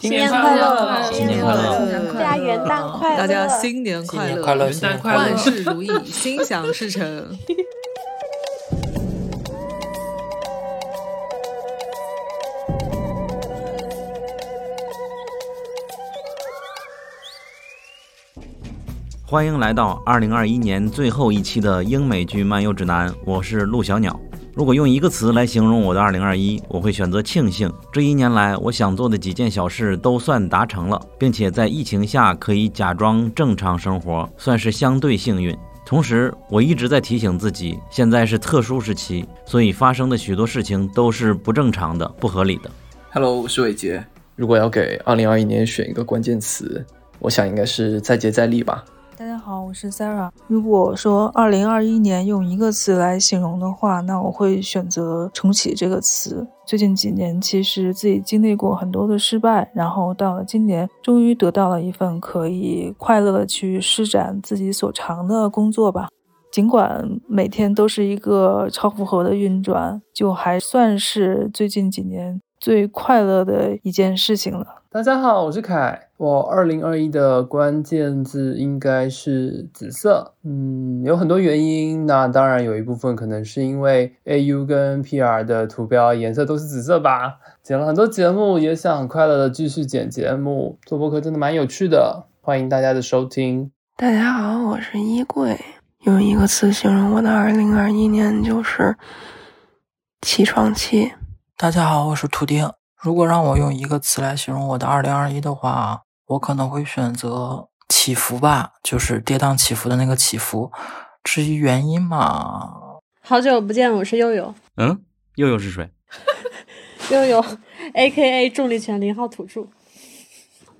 新年快乐，新年快乐，大家元旦快乐，大家新年快乐，元旦快乐，万事如意，心想事成。欢迎来到二零二一年最后一期的英美剧漫游指南，我是陆小鸟。如果用一个词来形容我的二零二一，我会选择庆幸。这一年来，我想做的几件小事都算达成了，并且在疫情下可以假装正常生活，算是相对幸运。同时，我一直在提醒自己，现在是特殊时期，所以发生的许多事情都是不正常的、不合理的。Hello，我是伟杰。如果要给二零二一年选一个关键词，我想应该是再接再厉吧。大家好，我是 Sarah。如果说二零二一年用一个词来形容的话，那我会选择“重启”这个词。最近几年，其实自己经历过很多的失败，然后到了今年，终于得到了一份可以快乐的去施展自己所长的工作吧。尽管每天都是一个超负荷的运转，就还算是最近几年最快乐的一件事情了。大家好，我是凯。我二零二一的关键字应该是紫色。嗯，有很多原因。那当然有一部分可能是因为 A U 跟 P R 的图标颜色都是紫色吧。剪了很多节目，也想快乐的继续剪节目。做播客真的蛮有趣的，欢迎大家的收听。大家好，我是衣柜。用一个词形容我的二零二一年就是起床气。大家好，我是图钉。如果让我用一个词来形容我的二零二一的话，我可能会选择起伏吧，就是跌宕起伏的那个起伏。至于原因嘛，好久不见，我是悠悠。嗯，悠悠是谁？悠悠，A K A 重力拳零号土著。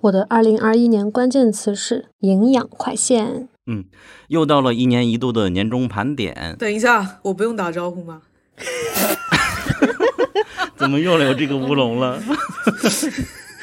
我的二零二一年关键词是营养快线。嗯，又到了一年一度的年终盘点。等一下，我不用打招呼吗？怎么又有这个乌龙了？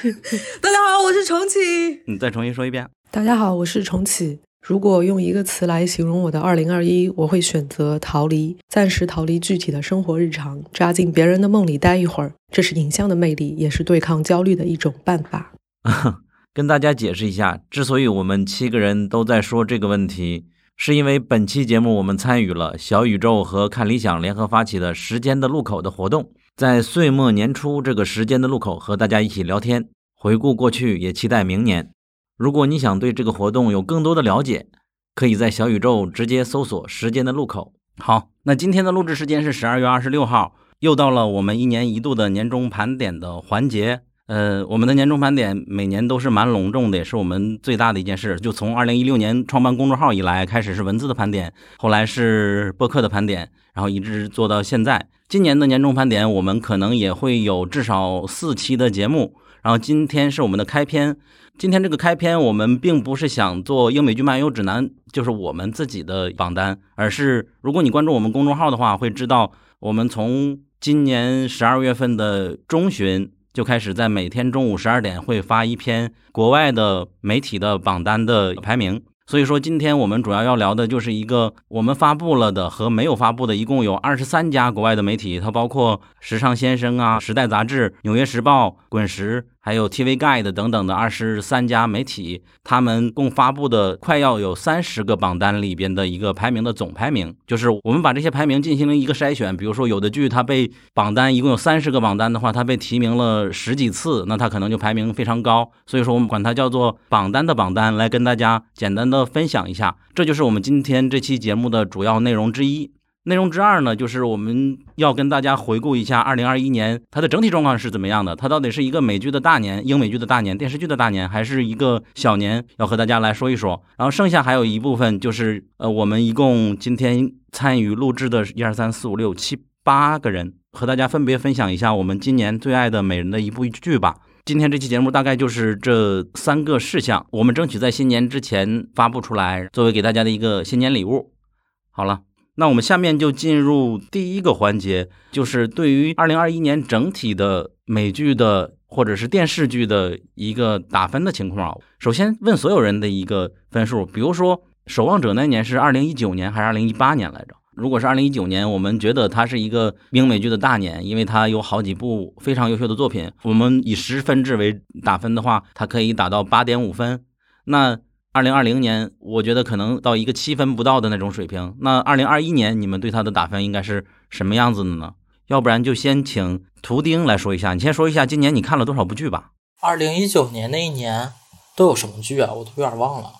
大家好，我是重启。你再重新说一遍。大家好，我是重启。如果用一个词来形容我的二零二一，我会选择逃离，暂时逃离具体的生活日常，扎进别人的梦里待一会儿。这是影像的魅力，也是对抗焦虑的一种办法。跟大家解释一下，之所以我们七个人都在说这个问题，是因为本期节目我们参与了小宇宙和看理想联合发起的“时间的路口”的活动。在岁末年初这个时间的路口，和大家一起聊天，回顾过去，也期待明年。如果你想对这个活动有更多的了解，可以在小宇宙直接搜索“时间的路口”。好，那今天的录制时间是十二月二十六号，又到了我们一年一度的年终盘点的环节。呃，我们的年终盘点每年都是蛮隆重的，也是我们最大的一件事。就从二零一六年创办公众号以来，开始是文字的盘点，后来是播客的盘点，然后一直做到现在。今年的年终盘点，我们可能也会有至少四期的节目。然后今天是我们的开篇。今天这个开篇，我们并不是想做英美剧漫游指南，就是我们自己的榜单，而是如果你关注我们公众号的话，会知道我们从今年十二月份的中旬就开始，在每天中午十二点会发一篇国外的媒体的榜单的排名。所以说，今天我们主要要聊的就是一个我们发布了的和没有发布的，一共有二十三家国外的媒体，它包括《时尚先生》啊，《时代》杂志、《纽约时报》、滚石。还有 TV Guide 等等的二十三家媒体，他们共发布的快要有三十个榜单里边的一个排名的总排名，就是我们把这些排名进行了一个筛选。比如说，有的剧它被榜单一共有三十个榜单的话，它被提名了十几次，那它可能就排名非常高。所以说，我们管它叫做榜单的榜单，来跟大家简单的分享一下。这就是我们今天这期节目的主要内容之一。内容之二呢，就是我们要跟大家回顾一下二零二一年它的整体状况是怎么样的，它到底是一个美剧的大年、英美剧的大年、电视剧的大年，还是一个小年？要和大家来说一说。然后剩下还有一部分就是，呃，我们一共今天参与录制的一二三四五六七八个人，和大家分别分享一下我们今年最爱的美人的一部剧吧。今天这期节目大概就是这三个事项，我们争取在新年之前发布出来，作为给大家的一个新年礼物。好了。那我们下面就进入第一个环节，就是对于二零二一年整体的美剧的或者是电视剧的一个打分的情况。首先问所有人的一个分数，比如说《守望者》那年是二零一九年还是二零一八年来着？如果是二零一九年，我们觉得它是一个英美剧的大年，因为它有好几部非常优秀的作品。我们以十分制为打分的话，它可以打到八点五分。那二零二零年，我觉得可能到一个七分不到的那种水平。那二零二一年，你们对它的打分应该是什么样子的呢？要不然就先请图钉来说一下，你先说一下今年你看了多少部剧吧。二零一九年那一年都有什么剧啊？我都有点忘了。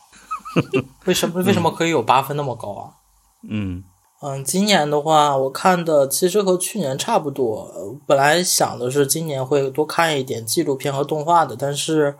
为什么为什么可以有八分那么高啊？嗯嗯，今年的话，我看的其实和去年差不多。本来想的是今年会多看一点纪录片和动画的，但是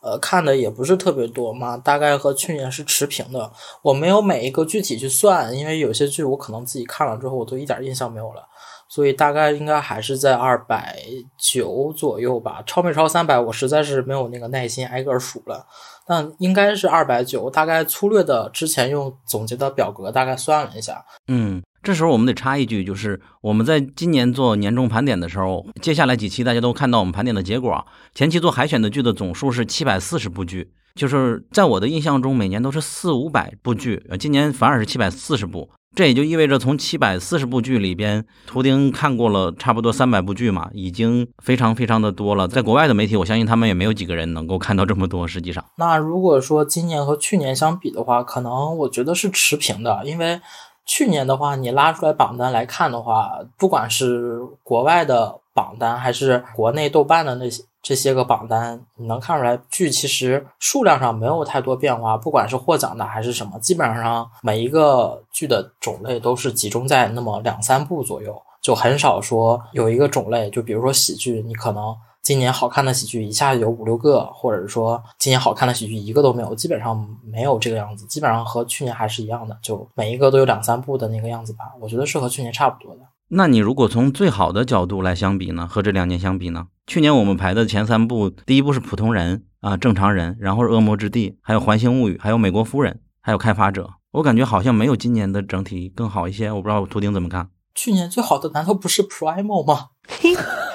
呃，看的也不是特别多嘛，大概和去年是持平的。我没有每一个具体去算，因为有些剧我可能自己看了之后，我都一点印象没有了。所以大概应该还是在二百九左右吧，超没超三百，我实在是没有那个耐心挨个数了。但应该是二百九，大概粗略的之前用总结的表格大概算了一下。嗯，这时候我们得插一句，就是我们在今年做年终盘点的时候，接下来几期大家都看到我们盘点的结果，前期做海选的剧的总数是七百四十部剧，就是在我的印象中每年都是四五百部剧，呃，今年反而是七百四十部。这也就意味着，从七百四十部剧里边，图钉看过了差不多三百部剧嘛，已经非常非常的多了。在国外的媒体，我相信他们也没有几个人能够看到这么多。实际上，那如果说今年和去年相比的话，可能我觉得是持平的。因为去年的话，你拉出来榜单来看的话，不管是国外的榜单，还是国内豆瓣的那些。这些个榜单，你能看出来剧其实数量上没有太多变化，不管是获奖的还是什么，基本上每一个剧的种类都是集中在那么两三部左右，就很少说有一个种类，就比如说喜剧，你可能今年好看的喜剧一下有五六个，或者是说今年好看的喜剧一个都没有，基本上没有这个样子，基本上和去年还是一样的，就每一个都有两三部的那个样子吧，我觉得是和去年差不多的。那你如果从最好的角度来相比呢？和这两年相比呢？去年我们排的前三部，第一部是普通人啊，正常人，然后是恶魔之地，还有环形物语，还有美国夫人，还有开发者。我感觉好像没有今年的整体更好一些。我不知道图钉怎么看？去年最好的难道不是 Primo 吗？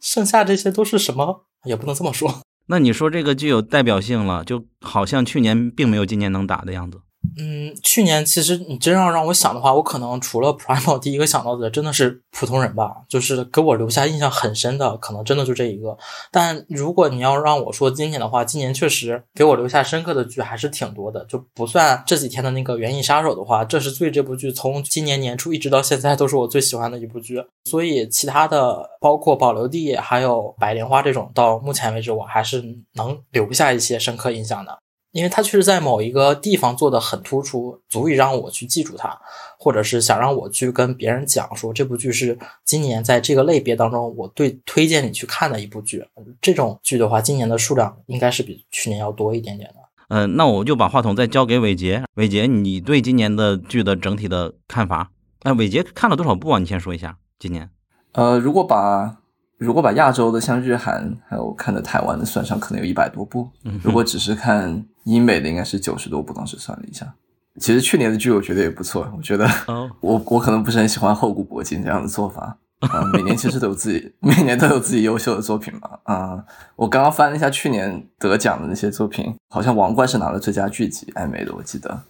剩下这些都是什么？也不能这么说。那你说这个具有代表性了，就好像去年并没有今年能打的样子。嗯，去年其实你真要让我想的话，我可能除了 Primo，第一个想到的真的是普通人吧，就是给我留下印象很深的，可能真的就这一个。但如果你要让我说今年的话，今年确实给我留下深刻的剧还是挺多的，就不算这几天的那个《原影杀手》的话，这是最这部剧从今年年初一直到现在都是我最喜欢的一部剧。所以其他的包括保留地还有白莲花这种，到目前为止我还是能留下一些深刻印象的。因为他确实在某一个地方做的很突出，足以让我去记住它，或者是想让我去跟别人讲说这部剧是今年在这个类别当中我对推荐你去看的一部剧。这种剧的话，今年的数量应该是比去年要多一点点的。嗯，那我就把话筒再交给伟杰。伟杰，你对今年的剧的整体的看法？哎，伟杰看了多少部啊？你先说一下今年。呃，如果把如果把亚洲的像日韩还有看的台湾的算上，可能有一百多部。如果只是看英美的，应该是九十多部。当时算了一下，其实去年的剧我觉得也不错。我觉得 我我可能不是很喜欢厚古薄今这样的做法啊。每年其实都有自己，每年都有自己优秀的作品嘛。啊，我刚刚翻了一下去年得奖的那些作品，好像《王冠》是拿了最佳剧集，艾美的我记得。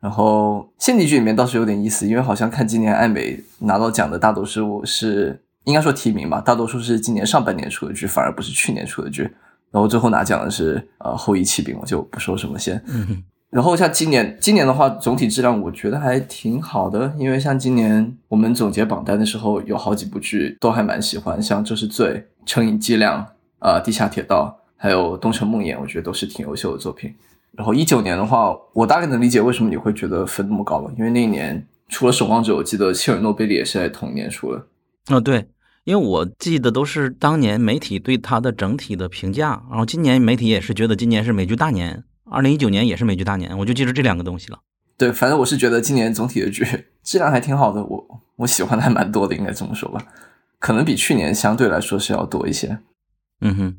然后现地剧里面倒是有点意思，因为好像看今年艾美拿到奖的大多数是。应该说提名吧，大多数是今年上半年出的剧，反而不是去年出的剧。然后最后拿奖的是呃后羿骑兵，我就不说什么先。然后像今年，今年的话总体质量我觉得还挺好的，因为像今年我们总结榜单的时候，有好几部剧都还蛮喜欢，像《这是罪》《成瘾剂量》啊《地下铁道》还有《东城梦魇》，我觉得都是挺优秀的作品。然后一九年的话，我大概能理解为什么你会觉得分那么高了，因为那一年除了《守望者》，我记得切尔诺贝利也是在同一年出的。哦，对。因为我记得都是当年媒体对它的整体的评价，然后今年媒体也是觉得今年是美剧大年，二零一九年也是美剧大年，我就记住这两个东西了。对，反正我是觉得今年总体的剧质量还挺好的，我我喜欢的还蛮多的，应该这么说吧，可能比去年相对来说是要多一些。嗯哼，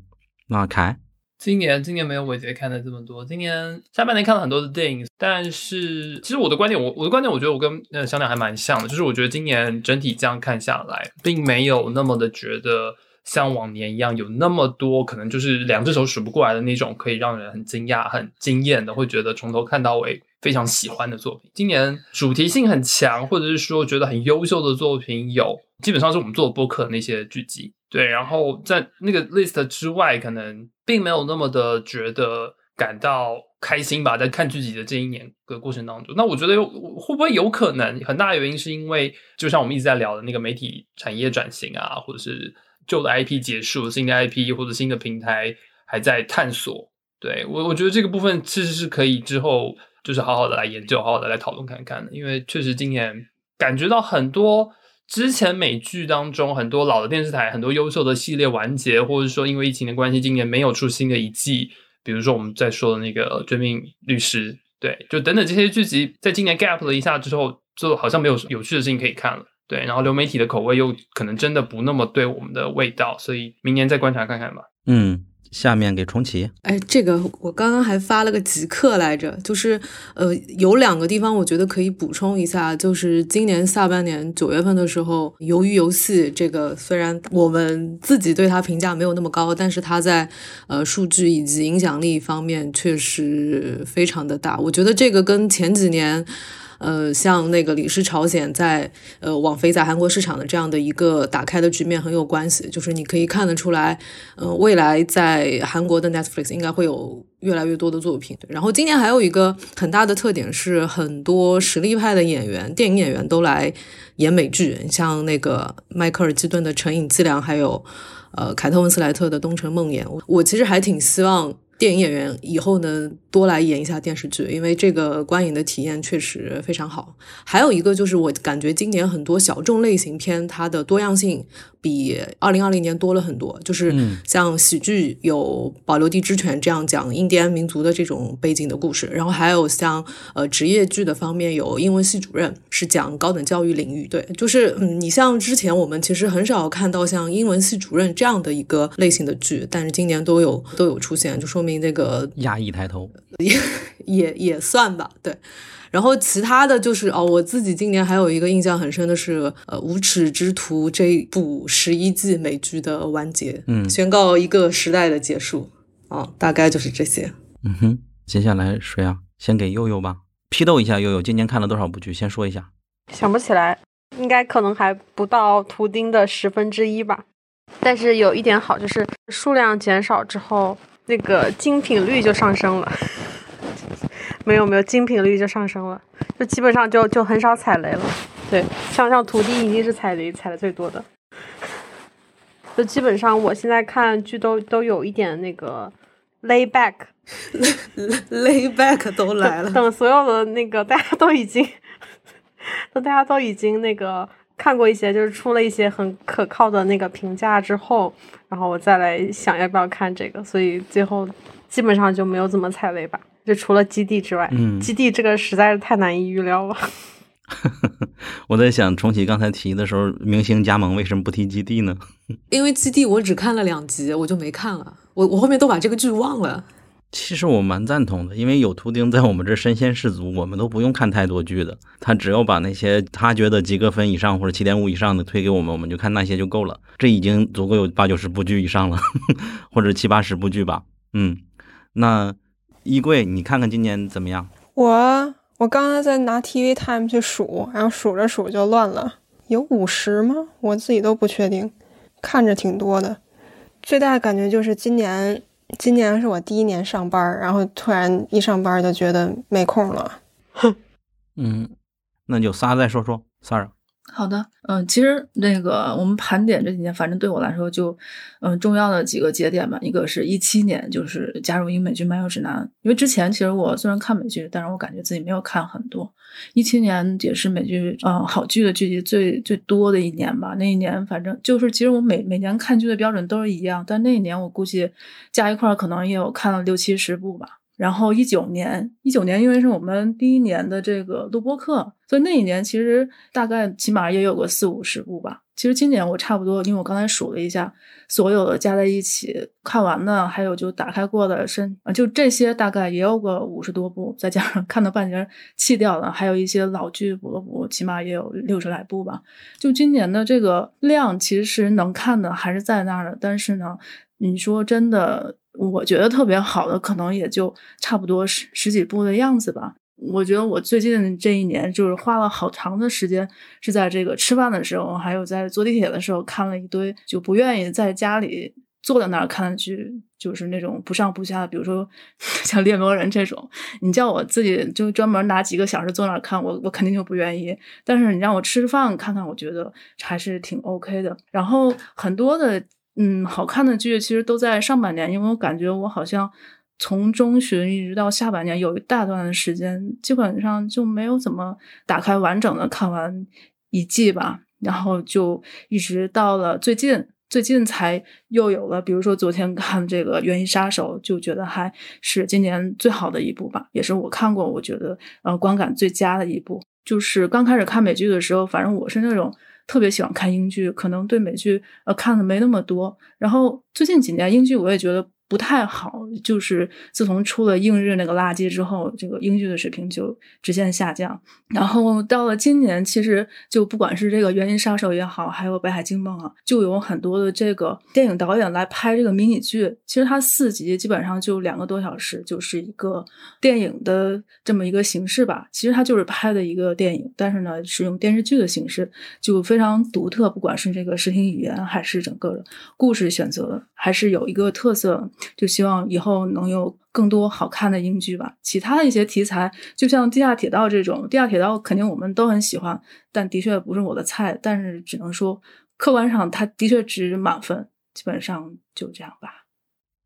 那凯。今年今年没有伟杰看的这么多。今年下半年看了很多的电影，但是其实我的观点，我我的观点，我觉得我跟呃小鸟还蛮像的，就是我觉得今年整体这样看下来，并没有那么的觉得像往年一样有那么多可能就是两只手数不过来的那种可以让人很惊讶、很惊艳的，会觉得从头看到尾非常喜欢的作品。今年主题性很强，或者是说觉得很优秀的作品有，基本上是我们做播客的那些剧集。对，然后在那个 list 之外，可能并没有那么的觉得感到开心吧。在看剧集的这一年的过程当中，那我觉得有会不会有可能很大的原因是因为，就像我们一直在聊的那个媒体产业转型啊，或者是旧的 IP 结束，新的 IP 或者新的平台还在探索。对我，我觉得这个部分其实是可以之后。就是好好的来研究，好好的来讨论看看的，因为确实今年感觉到很多之前美剧当中很多老的电视台很多优秀的系列完结，或者说因为疫情的关系，今年没有出新的一季。比如说我们在说的那个《绝命律师》，对，就等等这些剧集，在今年 gap 了一下之后，就好像没有有趣的事情可以看了。对，然后流媒体的口味又可能真的不那么对我们的味道，所以明年再观察看看吧。嗯。下面给重启。哎，这个我刚刚还发了个极客来着，就是呃，有两个地方我觉得可以补充一下，就是今年下半年九月份的时候，鱿鱼游戏这个虽然我们自己对它评价没有那么高，但是它在呃数据以及影响力方面确实非常的大。我觉得这个跟前几年。呃，像那个《李氏朝鲜》在呃网飞在韩国市场的这样的一个打开的局面很有关系，就是你可以看得出来，呃，未来在韩国的 Netflix 应该会有越来越多的作品。然后今年还有一个很大的特点是，很多实力派的演员、电影演员都来演美剧，像那个迈克尔基顿的《成瘾伎俩》，还有呃凯特温斯莱特的《东城梦魇》。我我其实还挺希望。电影演员以后呢，多来演一下电视剧，因为这个观影的体验确实非常好。还有一个就是，我感觉今年很多小众类型片，它的多样性比二零二零年多了很多。就是像喜剧有《保留地之犬》这样讲印第安民族的这种背景的故事，然后还有像呃职业剧的方面有《英文系主任》，是讲高等教育领域。对，就是嗯，你像之前我们其实很少看到像《英文系主任》这样的一个类型的剧，但是今年都有都有出现，就说。明那个压抑抬头也也也算吧，对。然后其他的就是哦，我自己今年还有一个印象很深的是，呃，《无耻之徒》这部十一季美剧的完结，嗯，宣告一个时代的结束啊，大概就是这些。嗯哼，接下来谁啊？先给悠悠吧，批斗一下悠悠，今年看了多少部剧？先说一下，想不起来，应该可能还不到图钉的十分之一吧。但是有一点好，就是数量减少之后。那个精品率就上升了，没有没有精品率就上升了，就基本上就就很少踩雷了。对，像像徒弟一定是踩雷踩的最多的，就基本上我现在看剧都都有一点那个 lay back，lay back 都来了。等所有的那个大家都已经，等大家都已经那个。看过一些，就是出了一些很可靠的那个评价之后，然后我再来想要不要看这个，所以最后基本上就没有怎么踩雷吧，就除了基地之外，嗯，基地这个实在是太难以预料了。我在想，重启刚才提的时候，明星加盟为什么不提基地呢？因为基地我只看了两集，我就没看了，我我后面都把这个剧忘了。其实我蛮赞同的，因为有图钉在我们这身先士卒，我们都不用看太多剧的。他只要把那些他觉得及格分以上或者七点五以上的推给我们，我们就看那些就够了。这已经足够有八九十部剧以上了，或者七八十部剧吧。嗯，那衣柜，你看看今年怎么样？我我刚才在拿 TV Time 去数，然后数着数就乱了，有五十吗？我自己都不确定，看着挺多的。最大的感觉就是今年。今年是我第一年上班，然后突然一上班就觉得没空了。哼，嗯，那就仨再说说仨人。好的，嗯，其实那个我们盘点这几年，反正对我来说就，嗯，重要的几个节点吧。一个是一七年，就是加入英美剧漫游指南。因为之前其实我虽然看美剧，但是我感觉自己没有看很多。一七年也是美剧，嗯，好剧的剧集最最多的一年吧。那一年反正就是，其实我每每年看剧的标准都是一样，但那一年我估计加一块可能也有看了六七十部吧。然后一九年，一九年因为是我们第一年的这个录播课，所以那一年其实大概起码也有个四五十部吧。其实今年我差不多，因为我刚才数了一下，所有的加在一起看完的，还有就打开过的，深啊，就这些大概也有个五十多部，再加上看到半截弃掉了，还有一些老剧补了补，起码也有六十来部吧。就今年的这个量，其实能看的还是在那儿的，但是呢，你说真的。我觉得特别好的，可能也就差不多十十几部的样子吧。我觉得我最近这一年就是花了好长的时间，是在这个吃饭的时候，还有在坐地铁的时候看了一堆，就不愿意在家里坐在那儿看剧，就是那种不上不下，比如说 像《猎魔人》这种，你叫我自己就专门拿几个小时坐那儿看，我我肯定就不愿意。但是你让我吃饭看看，我觉得还是挺 OK 的。然后很多的嗯好看的剧其实都在上半年，因为我感觉我好像。从中旬一直到下半年，有一大段的时间，基本上就没有怎么打开完整的看完一季吧。然后就一直到了最近，最近才又有了，比如说昨天看这个《元翼杀手》，就觉得还是今年最好的一部吧，也是我看过我觉得呃观感最佳的一部。就是刚开始看美剧的时候，反正我是那种特别喜欢看英剧，可能对美剧呃看的没那么多。然后最近几年英剧我也觉得。不太好，就是自从出了映日那个垃圾之后，这个英剧的水平就直线下降。然后到了今年，其实就不管是这个《原因杀手》也好，还有《北海惊梦》啊，就有很多的这个电影导演来拍这个迷你剧。其实它四集基本上就两个多小时，就是一个电影的这么一个形式吧。其实它就是拍的一个电影，但是呢，是用电视剧的形式，就非常独特。不管是这个视听语言，还是整个故事选择，还是有一个特色。就希望以后能有更多好看的英剧吧。其他的一些题材，就像《地下铁道》这种，《地下铁道》肯定我们都很喜欢，但的确不是我的菜。但是只能说，客观上它的确值满分。基本上就这样吧。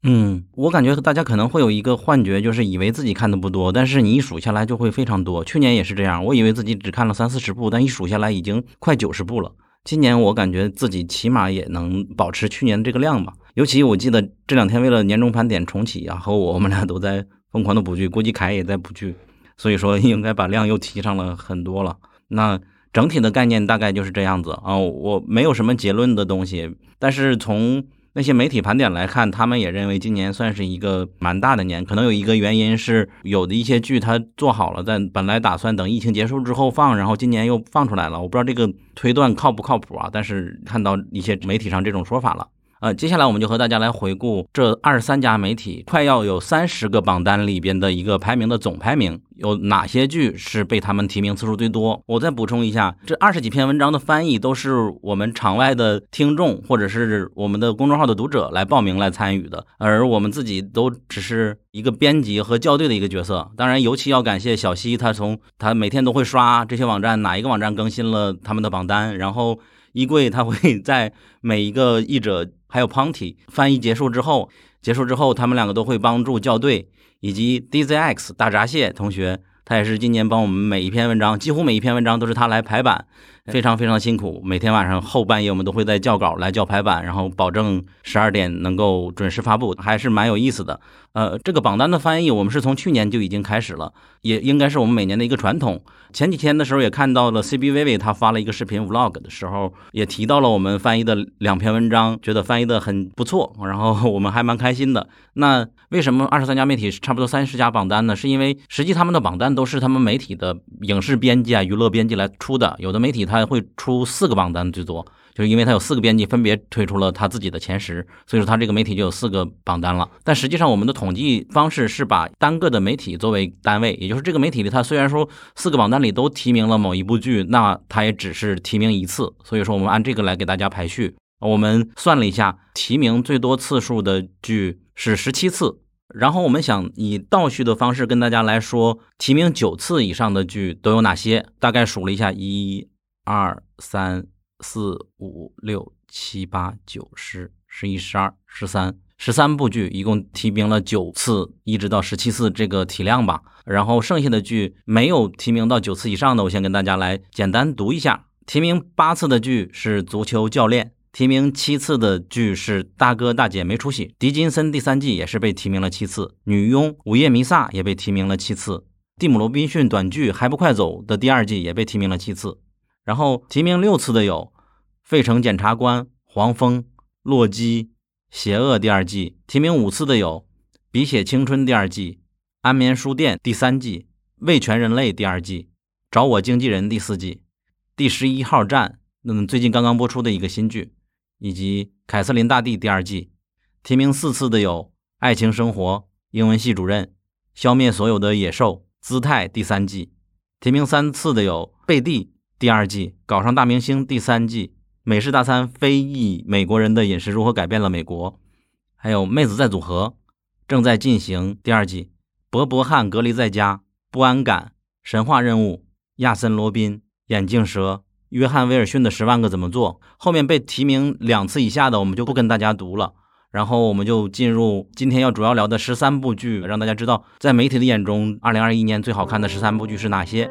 嗯，我感觉大家可能会有一个幻觉，就是以为自己看的不多，但是你一数下来就会非常多。去年也是这样，我以为自己只看了三四十部，但一数下来已经快九十部了。今年我感觉自己起码也能保持去年这个量吧。尤其我记得这两天为了年终盘点重启啊，和我们俩都在疯狂的补剧，估计凯也在补剧，所以说应该把量又提上了很多了。那整体的概念大概就是这样子啊，我没有什么结论的东西，但是从。那些媒体盘点来看，他们也认为今年算是一个蛮大的年。可能有一个原因是，有的一些剧它做好了，但本来打算等疫情结束之后放，然后今年又放出来了。我不知道这个推断靠不靠谱啊，但是看到一些媒体上这种说法了。呃，接下来我们就和大家来回顾这二十三家媒体快要有三十个榜单里边的一个排名的总排名，有哪些剧是被他们提名次数最多？我再补充一下，这二十几篇文章的翻译都是我们场外的听众或者是我们的公众号的读者来报名来参与的，而我们自己都只是一个编辑和校对的一个角色。当然，尤其要感谢小西，他从他每天都会刷这些网站，哪一个网站更新了他们的榜单，然后。衣柜他会 在每一个译者还有 Ponty 翻译结束之后，结束之后他们两个都会帮助校对，以及 DZX 大闸蟹同学，他也是今年帮我们每一篇文章，几乎每一篇文章都是他来排版。非常非常辛苦，每天晚上后半夜我们都会在校稿来校排版，然后保证十二点能够准时发布，还是蛮有意思的。呃，这个榜单的翻译我们是从去年就已经开始了，也应该是我们每年的一个传统。前几天的时候也看到了 CBVV 他发了一个视频 Vlog 的时候，也提到了我们翻译的两篇文章，觉得翻译的很不错，然后我们还蛮开心的。那为什么二十三家媒体差不多三十家榜单呢？是因为实际他们的榜单都是他们媒体的影视编辑啊、娱乐编辑来出的，有的媒体他。还会出四个榜单最多，就是因为他有四个编辑分别推出了他自己的前十，所以说他这个媒体就有四个榜单了。但实际上我们的统计方式是把单个的媒体作为单位，也就是这个媒体里，他虽然说四个榜单里都提名了某一部剧，那他也只是提名一次。所以说我们按这个来给大家排序。我们算了一下，提名最多次数的剧是十七次，然后我们想以倒序的方式跟大家来说，提名九次以上的剧都有哪些？大概数了一下，一。二三四五六七八九十十一十二十三十三部剧，一共提名了九次，一直到十七次这个体量吧。然后剩下的剧没有提名到九次以上的，我先跟大家来简单读一下。提名八次的剧是《足球教练》，提名七次的剧是《大哥大姐没出息》，《狄金森》第三季也是被提名了七次，《女佣》《午夜弥撒》也被提名了七次，《蒂姆·罗宾逊》短剧《还不快走》的第二季也被提名了七次。然后提名六次的有《费城检察官》、《黄蜂》、《洛基》、《邪恶》第二季；提名五次的有《笔写青春》第二季、《安眠书店》第三季、《味全人类》第二季、《找我经纪人》第四季、《第十一号站》那么最近刚刚播出的一个新剧，以及《凯瑟琳大帝》第二季。提名四次的有《爱情生活》、《英文系主任》、《消灭所有的野兽》、《姿态第三季，提名三次的有《贝蒂》第二季，《搞上大明星》第三季，《美式大餐：非裔美国人的饮食如何改变了美国》，还有《妹子在组合》正在进行第二季，《伯伯汉隔离在家》，《不安感》，《神话任务》，亚森罗宾，《眼镜蛇》，约翰威尔逊的《十万个怎么做》。后面被提名两次以下的，我们就不跟大家读了。然后我们就进入今天要主要聊的十三部剧，让大家知道，在媒体的眼中，二零二一年最好看的十三部剧是哪些。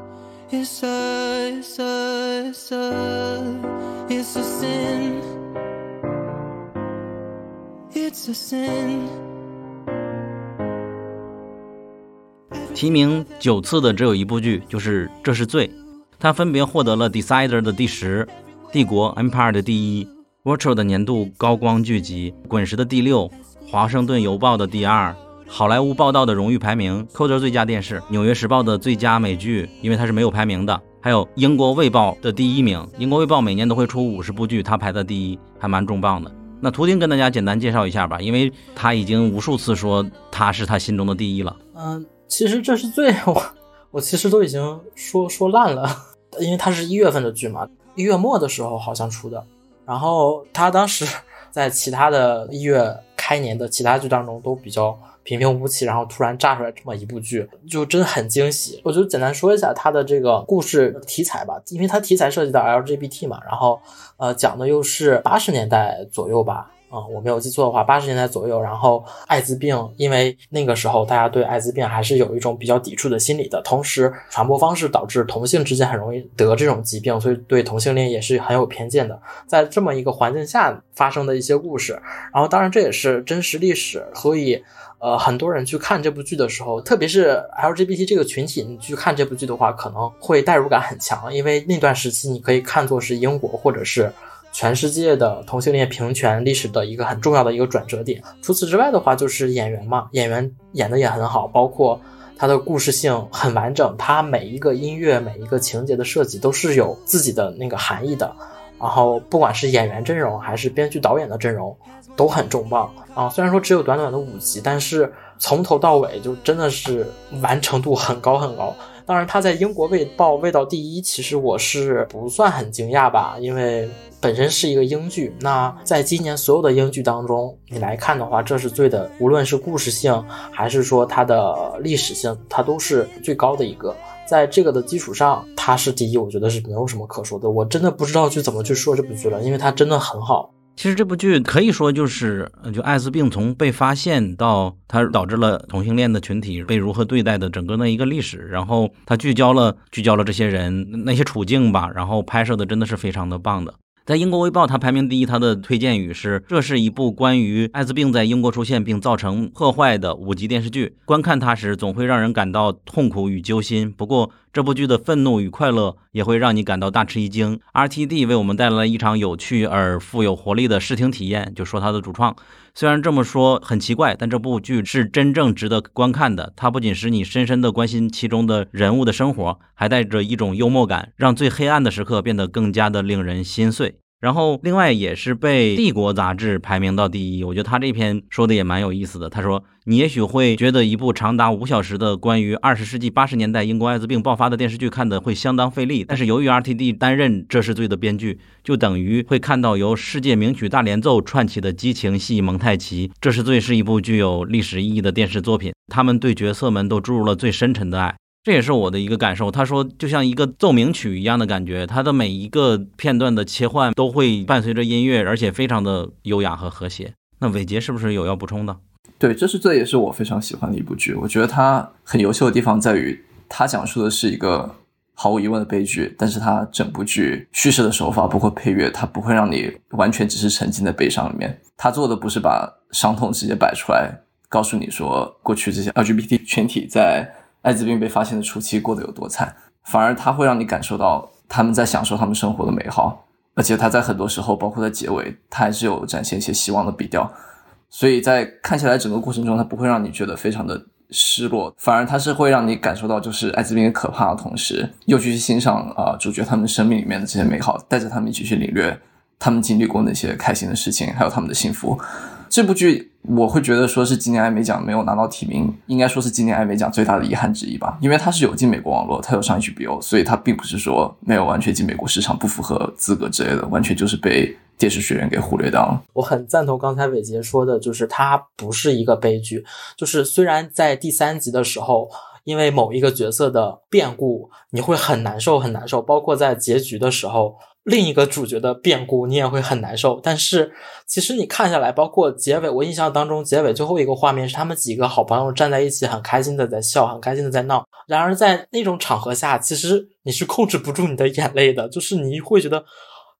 It's a, it's a, sin It's a sin。提名九次的只有一部剧，就是《这是罪》，它分别获得了《Decider》的第十，《帝国》Empire 的第一，《Virtual》的年度高光剧集，《滚石》的第六，《华盛顿邮报》的第二，《好莱坞报道》的荣誉排名，《Coder》最佳电视，《纽约时报》的最佳美剧，因为它是没有排名的，还有《英国卫报》的第一名，《英国卫报》每年都会出五十部剧，它排在第一，还蛮重磅的。那图钉跟大家简单介绍一下吧，因为他已经无数次说他是他心中的第一了。嗯，其实这是最 我我其实都已经说说烂了，因为它是一月份的剧嘛，一月末的时候好像出的，然后他当时在其他的一月开年的其他剧当中都比较。平平无奇，然后突然炸出来这么一部剧，就真的很惊喜。我就简单说一下它的这个故事题材吧，因为它题材涉及到 LGBT 嘛，然后呃讲的又是八十年代左右吧，啊我没有记错的话，八十年代左右，然后艾滋病，因为那个时候大家对艾滋病还是有一种比较抵触的心理的，同时传播方式导致同性之间很容易得这种疾病，所以对同性恋也是很有偏见的。在这么一个环境下发生的一些故事，然后当然这也是真实历史，所以。呃，很多人去看这部剧的时候，特别是 LGBT 这个群体，你去看这部剧的话，可能会代入感很强，因为那段时期你可以看作是英国或者是全世界的同性恋平权历史的一个很重要的一个转折点。除此之外的话，就是演员嘛，演员演的也很好，包括他的故事性很完整，他每一个音乐、每一个情节的设计都是有自己的那个含义的。然后不管是演员阵容还是编剧导演的阵容。都很重磅啊！虽然说只有短短的五集，但是从头到尾就真的是完成度很高很高。当然，他在英国卫报卫到第一，其实我是不算很惊讶吧，因为本身是一个英剧。那在今年所有的英剧当中，你来看的话，这是最的，无论是故事性还是说它的历史性，它都是最高的一个。在这个的基础上，它是第一，我觉得是没有什么可说的。我真的不知道去怎么去说这部剧了，因为它真的很好。其实这部剧可以说就是，就艾滋病从被发现到它导致了同性恋的群体被如何对待的整个那一个历史，然后它聚焦了聚焦了这些人那些处境吧，然后拍摄的真的是非常的棒的。在英国卫报，它排名第一，它的推荐语是：这是一部关于艾滋病在英国出现并造成破坏的五集电视剧。观看它时，总会让人感到痛苦与揪心。不过，这部剧的愤怒与快乐也会让你感到大吃一惊。RTD 为我们带来了一场有趣而富有活力的视听体验，就说它的主创。虽然这么说很奇怪，但这部剧是真正值得观看的。它不仅使你深深地关心其中的人物的生活，还带着一种幽默感，让最黑暗的时刻变得更加的令人心碎。然后，另外也是被《帝国》杂志排名到第一。我觉得他这篇说的也蛮有意思的。他说：“你也许会觉得一部长达五小时的关于二十世纪八十年代英国艾滋病爆发的电视剧看的会相当费力，但是由于 RTD 担任《这是罪》的编剧，就等于会看到由世界名曲大连奏串起的激情戏蒙太奇。《这是罪》是一部具有历史意义的电视作品，他们对角色们都注入了最深沉的爱。”这也是我的一个感受。他说，就像一个奏鸣曲一样的感觉，它的每一个片段的切换都会伴随着音乐，而且非常的优雅和和谐。那伟杰是不是有要补充的？对，这是这也是我非常喜欢的一部剧。我觉得它很优秀的地方在于，它讲述的是一个毫无疑问的悲剧，但是它整部剧叙事的手法，包括配乐，它不会让你完全只是沉浸在悲伤里面。他做的不是把伤痛直接摆出来，告诉你说过去这些 LGBT 群体在艾滋病被发现的初期过得有多惨，反而他会让你感受到他们在享受他们生活的美好，而且他在很多时候，包括在结尾，他还是有展现一些希望的笔调。所以在看起来整个过程中，它不会让你觉得非常的失落，反而它是会让你感受到就是艾滋病的可怕的同时，又去欣赏啊主角他们生命里面的这些美好，带着他们一起去领略他们经历过那些开心的事情，还有他们的幸福。这部剧我会觉得说是今年艾美奖没有拿到提名，应该说是今年艾美奖最大的遗憾之一吧，因为它是有进美国网络，它有上 HBO，所以它并不是说没有完全进美国市场，不符合资格之类的，完全就是被。电视学院给忽略掉了。我很赞同刚才伟杰说的，就是它不是一个悲剧。就是虽然在第三集的时候，因为某一个角色的变故，你会很难受，很难受。包括在结局的时候，另一个主角的变故，你也会很难受。但是其实你看下来，包括结尾，我印象当中结尾最后一个画面是他们几个好朋友站在一起，很开心的在笑，很开心的在闹。然而在那种场合下，其实你是控制不住你的眼泪的，就是你会觉得。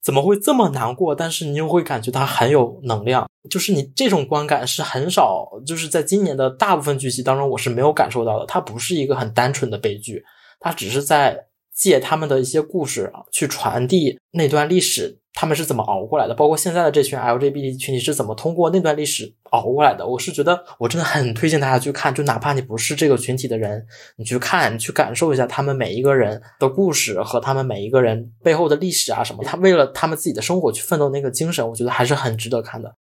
怎么会这么难过？但是你又会感觉它很有能量，就是你这种观感是很少，就是在今年的大部分剧集当中，我是没有感受到的。它不是一个很单纯的悲剧，它只是在借他们的一些故事去传递那段历史。他们是怎么熬过来的？包括现在的这群 LGBT 群体是怎么通过那段历史熬过来的？我是觉得我真的很推荐大家去看，就哪怕你不是这个群体的人，你去看，你去感受一下他们每一个人的故事和他们每一个人背后的历史啊什么。他为了他们自己的生活去奋斗那个精神，我觉得还是很值得看的。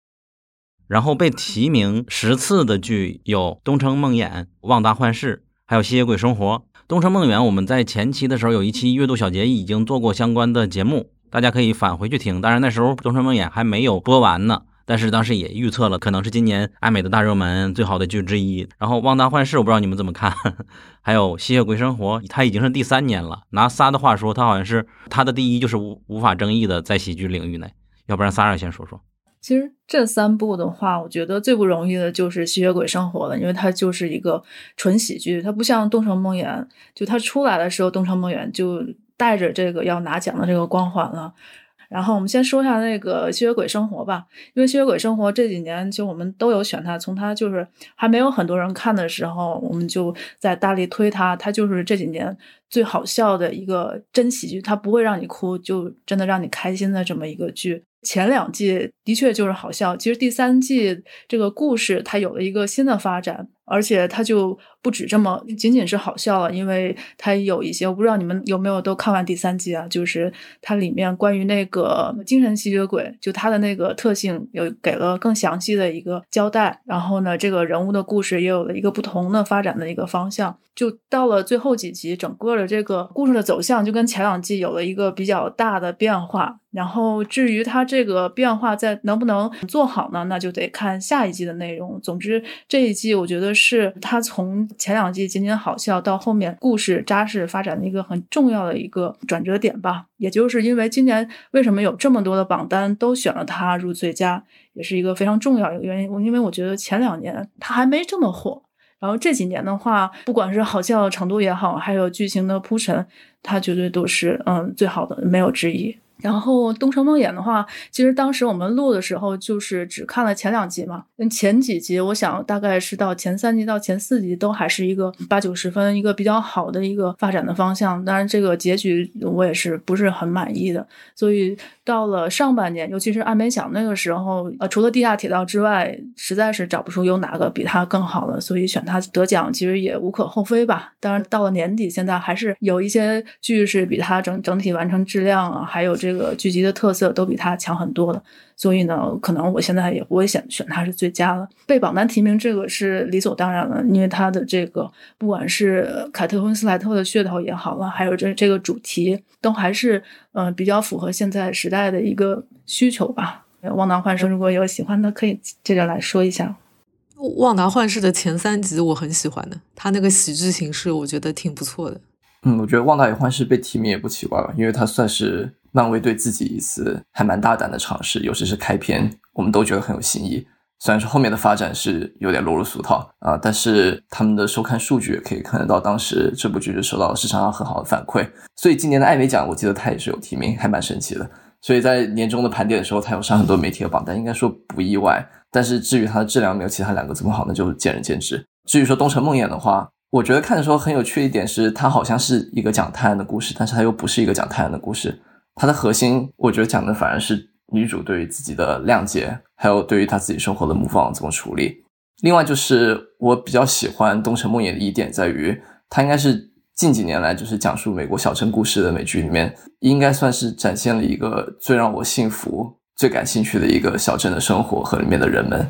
然后被提名十次的剧有《东城梦魇》《旺达幻视》，还有《吸血鬼生活》。《东城梦魇》我们在前期的时候有一期阅读小结已经做过相关的节目。大家可以返回去听，当然那时候《东城梦魇》还没有播完呢，但是当时也预测了可能是今年爱美的大热门、最好的剧之一。然后《旺达幻视》，我不知道你们怎么看，还有《吸血鬼生活》，它已经是第三年了。拿仨的话说，它好像是它的第一，就是无无法争议的在喜剧领域内。要不然仨人先说说。其实这三部的话，我觉得最不容易的就是《吸血鬼生活》了，因为它就是一个纯喜剧，它不像《东城梦魇》，就它出来的时候，《东城梦魇》就。带着这个要拿奖的这个光环了，然后我们先说一下那个吸血鬼生活吧，因为吸血鬼生活这几年其实我们都有选它，从它就是还没有很多人看的时候，我们就在大力推它，它就是这几年最好笑的一个真喜剧，它不会让你哭，就真的让你开心的这么一个剧。前两季的确就是好笑，其实第三季这个故事它有了一个新的发展。而且它就不止这么仅仅是好笑了，因为它有一些我不知道你们有没有都看完第三季啊，就是它里面关于那个精神吸血鬼，就它的那个特性有给了更详细的一个交代，然后呢，这个人物的故事也有了一个不同的发展的一个方向。就到了最后几集，整个的这个故事的走向就跟前两季有了一个比较大的变化。然后至于它这个变化在能不能做好呢？那就得看下一季的内容。总之这一季我觉得是他从前两季仅仅好笑到后面故事扎实发展的一个很重要的一个转折点吧。也就是因为今年为什么有这么多的榜单都选了他入最佳，也是一个非常重要一个原因。因为我觉得前两年他还没这么火。然后这几年的话，不管是好笑程度也好，还有剧情的铺陈，他绝对都是嗯最好的，没有之一。然后《东城梦魇》的话，其实当时我们录的时候就是只看了前两集嘛。前几集我想大概是到前三集到前四集都还是一个八九十分，一个比较好的一个发展的方向。当然，这个结局我也是不是很满意的。所以到了上半年，尤其是安美奖那个时候，呃，除了地下铁道之外，实在是找不出有哪个比它更好的，所以选它得奖其实也无可厚非吧。当然，到了年底，现在还是有一些剧是比它整整体完成质量啊，还有。这个剧集的特色都比它强很多了，所以呢，可能我现在也不会选选它是最佳了。被榜单提名这个是理所当然了，因为它的这个不管是凯特温斯莱特的噱头也好了，还有这这个主题，都还是嗯比较符合现在时代的一个需求吧。旺达幻视如果有喜欢的，可以接着来说一下。旺达幻视的前三集我很喜欢的，它那个喜剧形式我觉得挺不错的。嗯，我觉得《旺达与幻视》被提名也不奇怪吧，因为它算是漫威对自己一次还蛮大胆的尝试，尤其是开篇，我们都觉得很有新意。虽然说后面的发展是有点落入俗套啊，但是他们的收看数据也可以看得到，当时这部剧是受到了市场上很好的反馈。所以今年的艾美奖，我记得他也是有提名，还蛮神奇的。所以在年终的盘点的时候，它有上很多媒体的榜单，应该说不意外。但是至于它的质量没有其他两个这么好，那就见仁见智。至于说《东城梦魇》的话，我觉得看的时候很有趣一点是，它好像是一个讲探案的故事，但是它又不是一个讲探案的故事。它的核心，我觉得讲的反而是女主对于自己的谅解，还有对于她自己生活的模仿怎么处理。另外就是我比较喜欢《东城梦魇》的一点在于，它应该是。近几年来，就是讲述美国小镇故事的美剧里面，应该算是展现了一个最让我幸福、最感兴趣的一个小镇的生活和里面的人们。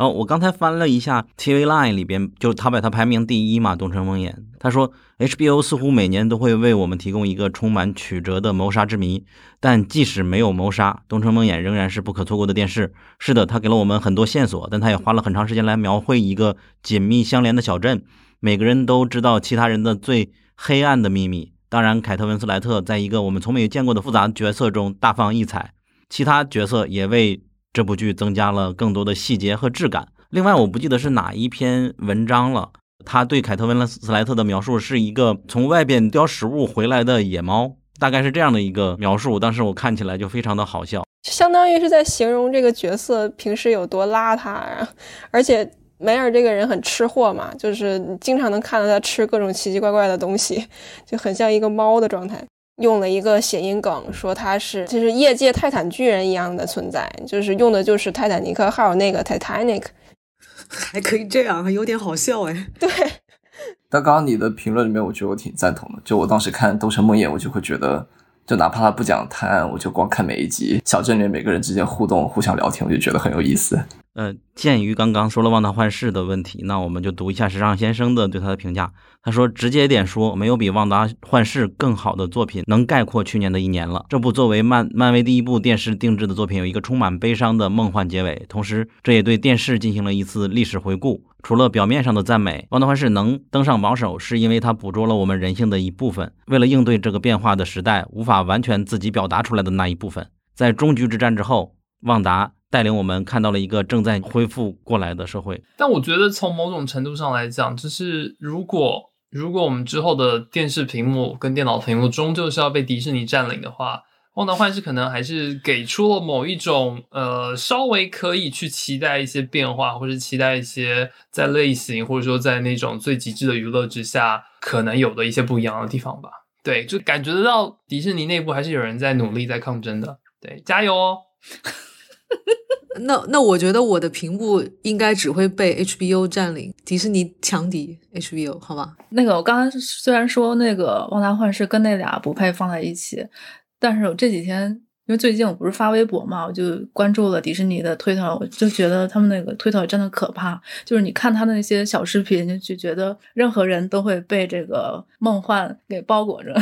哦，我刚才翻了一下 TV Line 里边，就他把它排名第一嘛，《东城梦魇》。他说 HBO 似乎每年都会为我们提供一个充满曲折的谋杀之谜，但即使没有谋杀，《东城梦魇》仍然是不可错过的电视。是的，它给了我们很多线索，但它也花了很长时间来描绘一个紧密相连的小镇，每个人都知道其他人的最。黑暗的秘密。当然，凯特温斯莱特在一个我们从没见过的复杂角色中大放异彩，其他角色也为这部剧增加了更多的细节和质感。另外，我不记得是哪一篇文章了，他对凯特温斯莱特的描述是一个从外边叼食物回来的野猫，大概是这样的一个描述。当时我看起来就非常的好笑，相当于是在形容这个角色平时有多邋遢啊，而且。梅尔这个人很吃货嘛，就是经常能看到他吃各种奇奇怪怪的东西，就很像一个猫的状态。用了一个谐音梗，说他是就是业界泰坦巨人一样的存在，就是用的就是泰坦尼克号那个 Titanic，还可以这样，还有点好笑哎。对。但刚刚你的评论里面，我觉得我挺赞同的。就我当时看《东城梦魇》，我就会觉得，就哪怕他不讲探案，我就光看每一集小镇里面每个人之间互动、互相聊天，我就觉得很有意思。呃，鉴于刚刚说了《旺达幻视》的问题，那我们就读一下时尚先生的对他的评价。他说：“直接点说，没有比《旺达幻视》更好的作品能概括去年的一年了。这部作为漫漫威第一部电视定制的作品，有一个充满悲伤的梦幻结尾，同时这也对电视进行了一次历史回顾。除了表面上的赞美，《旺达幻视》能登上榜首，是因为它捕捉了我们人性的一部分，为了应对这个变化的时代，无法完全自己表达出来的那一部分。在终局之战之后，旺达。”带领我们看到了一个正在恢复过来的社会，但我觉得从某种程度上来讲，就是如果如果我们之后的电视屏幕跟电脑屏幕终究是要被迪士尼占领的话，《旺达幻视》可能还是给出了某一种呃稍微可以去期待一些变化，或者期待一些在类型或者说在那种最极致的娱乐之下可能有的一些不一样的地方吧。对，就感觉得到迪士尼内部还是有人在努力在抗争的。对，加油哦！那那我觉得我的屏幕应该只会被 HBO 占领，迪士尼强敌 HBO，好吗？那个我刚刚虽然说那个《旺达幻视》跟那俩不配放在一起，但是我这几天因为最近我不是发微博嘛，我就关注了迪士尼的推特，我就觉得他们那个推特真的可怕，就是你看他的那些小视频，就觉得任何人都会被这个梦幻给包裹着。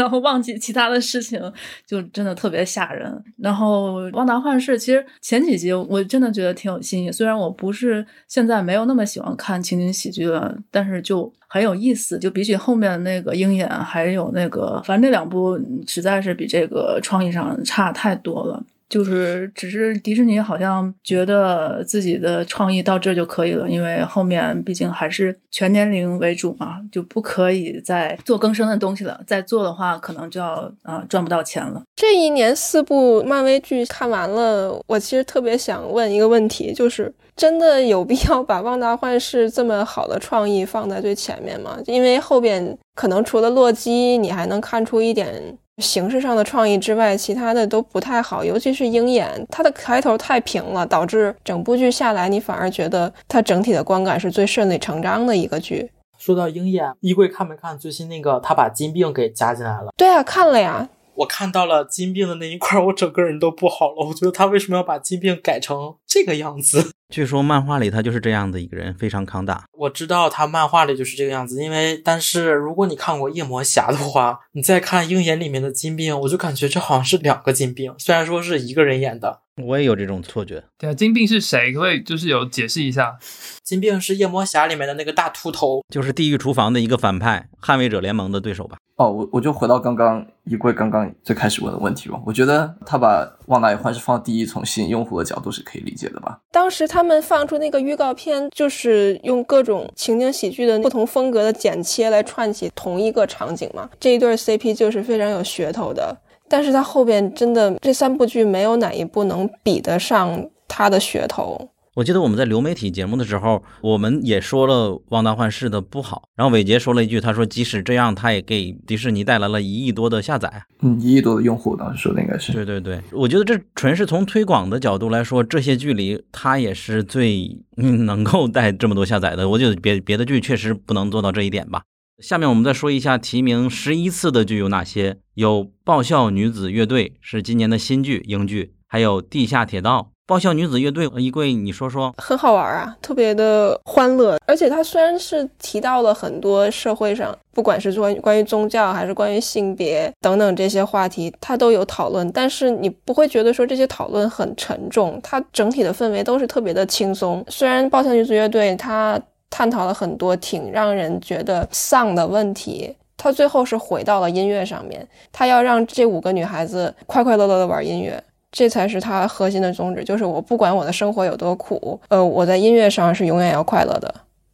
然后忘记其他的事情，就真的特别吓人。然后《旺达幻视》其实前几集我真的觉得挺有新意，虽然我不是现在没有那么喜欢看情景喜剧了，但是就很有意思。就比起后面那个《鹰眼》，还有那个，反正那两部实在是比这个创意上差太多了。就是，只是迪士尼好像觉得自己的创意到这就可以了，因为后面毕竟还是全年龄为主嘛，就不可以再做更深的东西了。再做的话，可能就要啊赚不到钱了。这一年四部漫威剧看完了，我其实特别想问一个问题，就是真的有必要把《旺达幻视》这么好的创意放在最前面吗？因为后边可能除了洛基，你还能看出一点。形式上的创意之外，其他的都不太好，尤其是鹰眼，它的开头太平了，导致整部剧下来，你反而觉得它整体的观感是最顺理成章的一个剧。说到鹰眼，衣柜看没看最新那个？他把金并给加进来了。对啊，看了呀。我看到了金并的那一块，我整个人都不好了。我觉得他为什么要把金并改成这个样子？据说漫画里他就是这样的一个人，非常抗打。我知道他漫画里就是这个样子，因为但是如果你看过夜魔侠的话，你再看鹰眼里面的金并，我就感觉这好像是两个金并，虽然说是一个人演的。我也有这种错觉。对啊，金并是谁？可以就是有解释一下。金并是夜魔侠里面的那个大秃头，就是地狱厨房的一个反派，捍卫者联盟的对手吧？哦，我我就回到刚刚一柜刚刚最开始问的问题吧。我觉得他把旺达与幻视放第一，从吸引用户的角度是可以理解。的吧？当时他们放出那个预告片，就是用各种情景喜剧的不同风格的剪切来串起同一个场景嘛。这一对 CP 就是非常有噱头的，但是它后边真的这三部剧没有哪一部能比得上它的噱头。我记得我们在流媒体节目的时候，我们也说了《汪达幻视》的不好。然后伟杰说了一句，他说即使这样，他也给迪士尼带来了一亿多的下载。嗯，一亿多的用户，当时说的应该是。对对对，我觉得这纯是从推广的角度来说，这些剧里它也是最能够带这么多下载的。我觉得别别的剧确实不能做到这一点吧。下面我们再说一下提名十一次的剧有哪些：有《爆笑女子乐队》是今年的新剧英剧，还有《地下铁道》。爆笑女子乐队，衣柜，你说说，很好玩啊，特别的欢乐。而且它虽然是提到了很多社会上，不管是关关于宗教还是关于性别等等这些话题，它都有讨论。但是你不会觉得说这些讨论很沉重，它整体的氛围都是特别的轻松。虽然爆笑女子乐队它探讨了很多挺让人觉得丧的问题，它最后是回到了音乐上面，它要让这五个女孩子快快乐乐的玩音乐。这才是他核心的宗旨，就是我不管我的生活有多苦，呃，我在音乐上是永远要快乐的。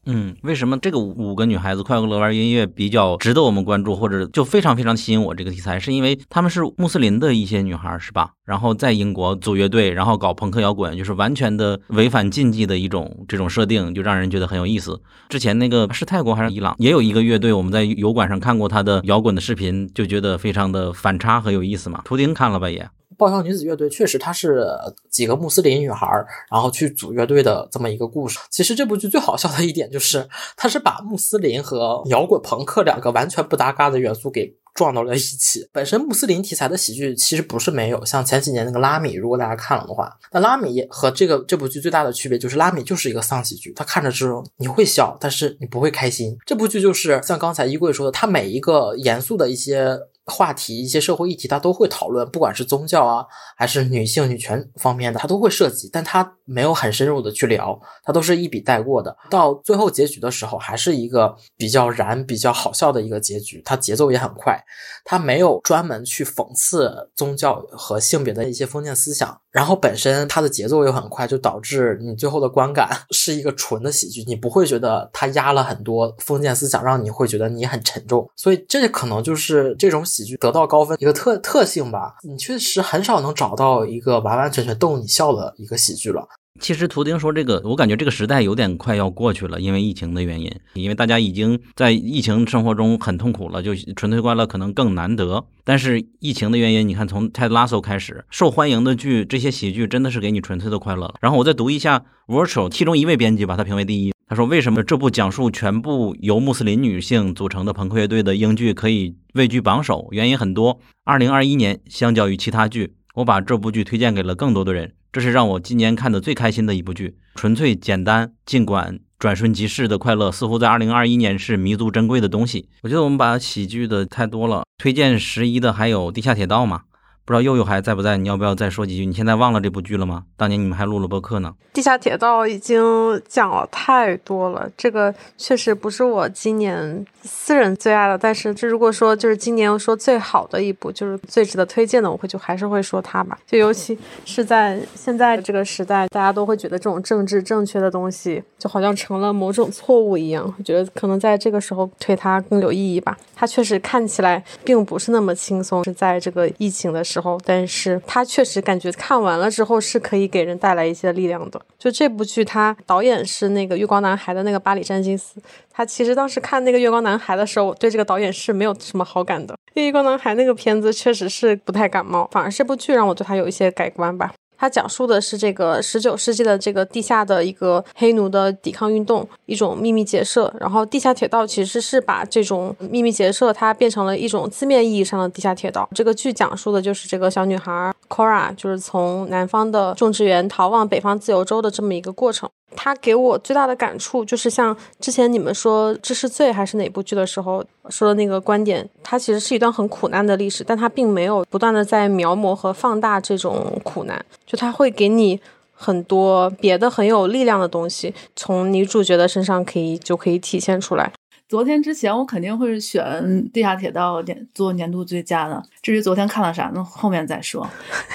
嗯，为什么这个五个女孩子快乐玩音乐比较值得我们关注，或者就非常非常吸引我这个题材，是因为她们是穆斯林的一些女孩，是吧？然后在英国组乐队，然后搞朋克摇滚，就是完全的违反禁忌的一种这种设定，就让人觉得很有意思。之前那个是泰国还是伊朗，也有一个乐队，我们在油管上看过他的摇滚的视频，就觉得非常的反差和有意思嘛。图钉看了吧也。爆笑女子乐队确实，它是几个穆斯林女孩然后去组乐队的这么一个故事。其实这部剧最好笑的一点就是，它是把穆斯林和摇滚朋克两个完全不搭嘎的元素给撞到了一起。本身穆斯林题材的喜剧其实不是没有，像前几年那个拉米，如果大家看了的话，那拉米和这个这部剧最大的区别就是拉米就是一个丧喜剧，它看着之后你会笑，但是你不会开心。这部剧就是像刚才衣柜说的，它每一个严肃的一些。话题一些社会议题，他都会讨论，不管是宗教啊，还是女性女权方面的，他都会涉及，但他没有很深入的去聊，他都是一笔带过的。到最后结局的时候，还是一个比较燃、比较好笑的一个结局，它节奏也很快，他没有专门去讽刺宗教和性别的一些封建思想，然后本身它的节奏又很快，就导致你最后的观感 是一个纯的喜剧，你不会觉得它压了很多封建思想，让你会觉得你很沉重，所以这可能就是这种。喜剧得到高分一个特特性吧，你确实很少能找到一个完完全全逗你笑的一个喜剧了。其实图钉说这个，我感觉这个时代有点快要过去了，因为疫情的原因，因为大家已经在疫情生活中很痛苦了，就纯粹快乐可能更难得。但是疫情的原因，你看从泰拉索开始受欢迎的剧，这些喜剧真的是给你纯粹的快乐了。然后我再读一下 Virtual，其中一位编辑把它评为第一。他说：“为什么这部讲述全部由穆斯林女性组成的朋克乐队的英剧可以位居榜首？原因很多。二零二一年，相较于其他剧，我把这部剧推荐给了更多的人。这是让我今年看的最开心的一部剧。纯粹简单，尽管转瞬即逝的快乐，似乎在二零二一年是弥足珍贵的东西。我觉得我们把喜剧的太多了，推荐十一的还有《地下铁道》嘛。”不知道佑佑还在不在？你要不要再说几句？你现在忘了这部剧了吗？当年你们还录了播客呢。地下铁道已经讲了太多了，这个确实不是我今年私人最爱的。但是，这如果说就是今年说最好的一部，就是最值得推荐的，我会就还是会说它吧。就尤其是在现在这个时代，大家都会觉得这种政治正确的东西就好像成了某种错误一样。我觉得可能在这个时候推它更有意义吧。它确实看起来并不是那么轻松，是在这个疫情的时。时候，但是他确实感觉看完了之后是可以给人带来一些力量的。就这部剧，他导演是那个《月光男孩》的那个巴里詹金斯。他其实当时看那个《月光男孩》的时候，我对这个导演是没有什么好感的，《月光男孩》那个片子确实是不太感冒，反而这部剧让我对他有一些改观吧。它讲述的是这个十九世纪的这个地下的一个黑奴的抵抗运动，一种秘密结社。然后地下铁道其实是把这种秘密结社它变成了一种字面意义上的地下铁道。这个剧讲述的就是这个小女孩 Cora，就是从南方的种植园逃往北方自由州的这么一个过程。他给我最大的感触就是，像之前你们说《这是罪》还是哪部剧的时候说的那个观点，它其实是一段很苦难的历史，但它并没有不断的在描摹和放大这种苦难，就它会给你很多别的很有力量的东西，从女主角的身上可以就可以体现出来。昨天之前我肯定会选《地下铁道》年做年度最佳的，至于昨天看了啥，那后面再说。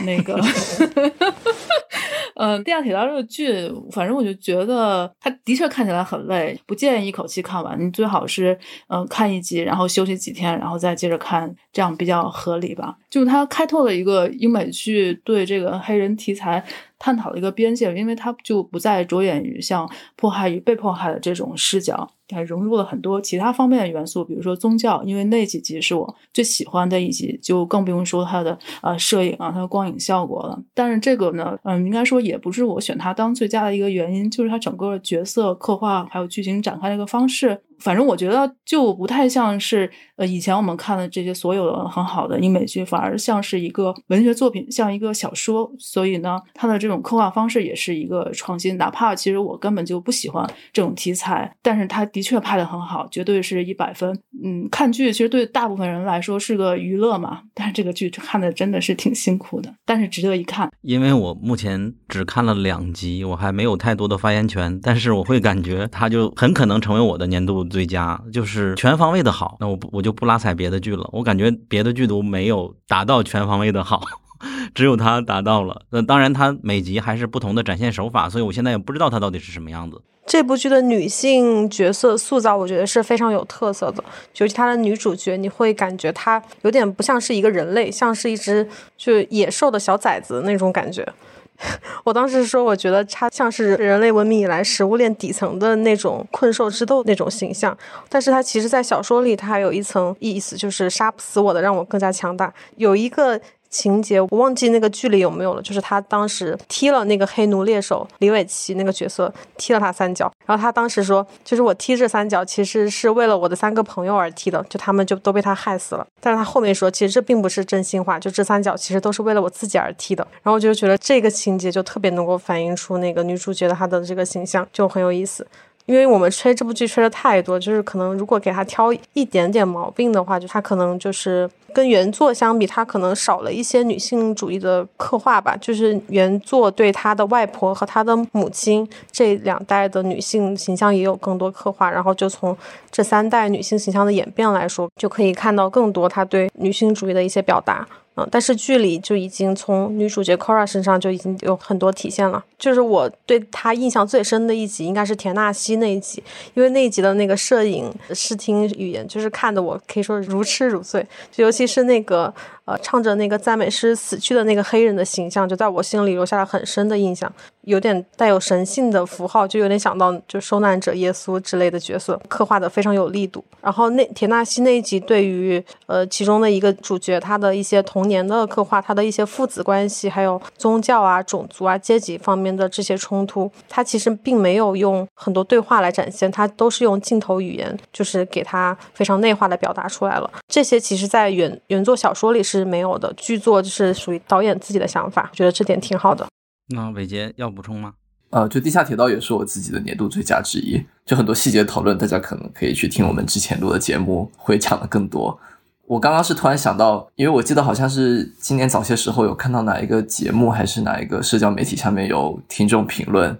那个。嗯，地下铁道这个剧，反正我就觉得它的确看起来很累，不建议一口气看完。你最好是嗯看一集，然后休息几天，然后再接着看，这样比较合理吧。就是它开拓了一个英美剧对这个黑人题材探讨的一个边界，因为它就不再着眼于像迫害与被迫害的这种视角。还融入了很多其他方面的元素，比如说宗教，因为那几集是我最喜欢的一集，就更不用说它的呃摄影啊，它的光影效果了。但是这个呢，嗯，应该说也不是我选它当最佳的一个原因，就是它整个角色刻画还有剧情展开的一个方式。反正我觉得就不太像是呃以前我们看的这些所有的很好的英美剧，反而像是一个文学作品，像一个小说。所以呢，它的这种刻画方式也是一个创新。哪怕其实我根本就不喜欢这种题材，但是它的确拍的很好，绝对是一百分。嗯，看剧其实对大部分人来说是个娱乐嘛，但是这个剧看的真的是挺辛苦的，但是值得一看。因为我目前只看了两集，我还没有太多的发言权，但是我会感觉它就很可能成为我的年度。最佳就是全方位的好，那我不我就不拉踩别的剧了。我感觉别的剧都没有达到全方位的好，只有它达到了。那当然，它每集还是不同的展现手法，所以我现在也不知道它到底是什么样子。这部剧的女性角色塑造，我觉得是非常有特色的，尤其她的女主角，你会感觉她有点不像是一个人类，像是一只就野兽的小崽子那种感觉。我当时说，我觉得他像是人类文明以来食物链底层的那种困兽之斗那种形象，但是他其实，在小说里，他还有一层意思，就是杀不死我的，让我更加强大。有一个。情节我忘记那个剧里有没有了，就是他当时踢了那个黑奴猎手李伟奇那个角色，踢了他三脚，然后他当时说，就是我踢这三脚其实是为了我的三个朋友而踢的，就他们就都被他害死了。但是他后面说，其实这并不是真心话，就这三脚其实都是为了我自己而踢的。然后我就觉得这个情节就特别能够反映出那个女主角的她的这个形象，就很有意思。因为我们吹这部剧吹的太多，就是可能如果给他挑一点点毛病的话，就他可能就是跟原作相比，他可能少了一些女性主义的刻画吧。就是原作对他的外婆和他的母亲这两代的女性形象也有更多刻画，然后就从这三代女性形象的演变来说，就可以看到更多他对女性主义的一些表达。但是剧里就已经从女主角 Cora 身上就已经有很多体现了。就是我对她印象最深的一集，应该是田纳西那一集，因为那一集的那个摄影、视听语言，就是看的我可以说如痴如醉。就尤其是那个。唱着那个赞美诗死去的那个黑人的形象，就在我心里留下了很深的印象，有点带有神性的符号，就有点想到就受难者耶稣之类的角色，刻画的非常有力度。然后那田纳西那一集对于呃其中的一个主角他的一些童年的刻画，他的一些父子关系，还有宗教啊、种族啊、阶级方面的这些冲突，他其实并没有用很多对话来展现，他都是用镜头语言，就是给他非常内化的表达出来了。这些其实在原原作小说里。是没有的，剧作就是属于导演自己的想法，我觉得这点挺好的。那伟杰要补充吗？呃，就地下铁道也是我自己的年度最佳之一。就很多细节讨论，大家可能可以去听我们之前录的节目，会讲的更多。我刚刚是突然想到，因为我记得好像是今年早些时候有看到哪一个节目，还是哪一个社交媒体下面有听众评论，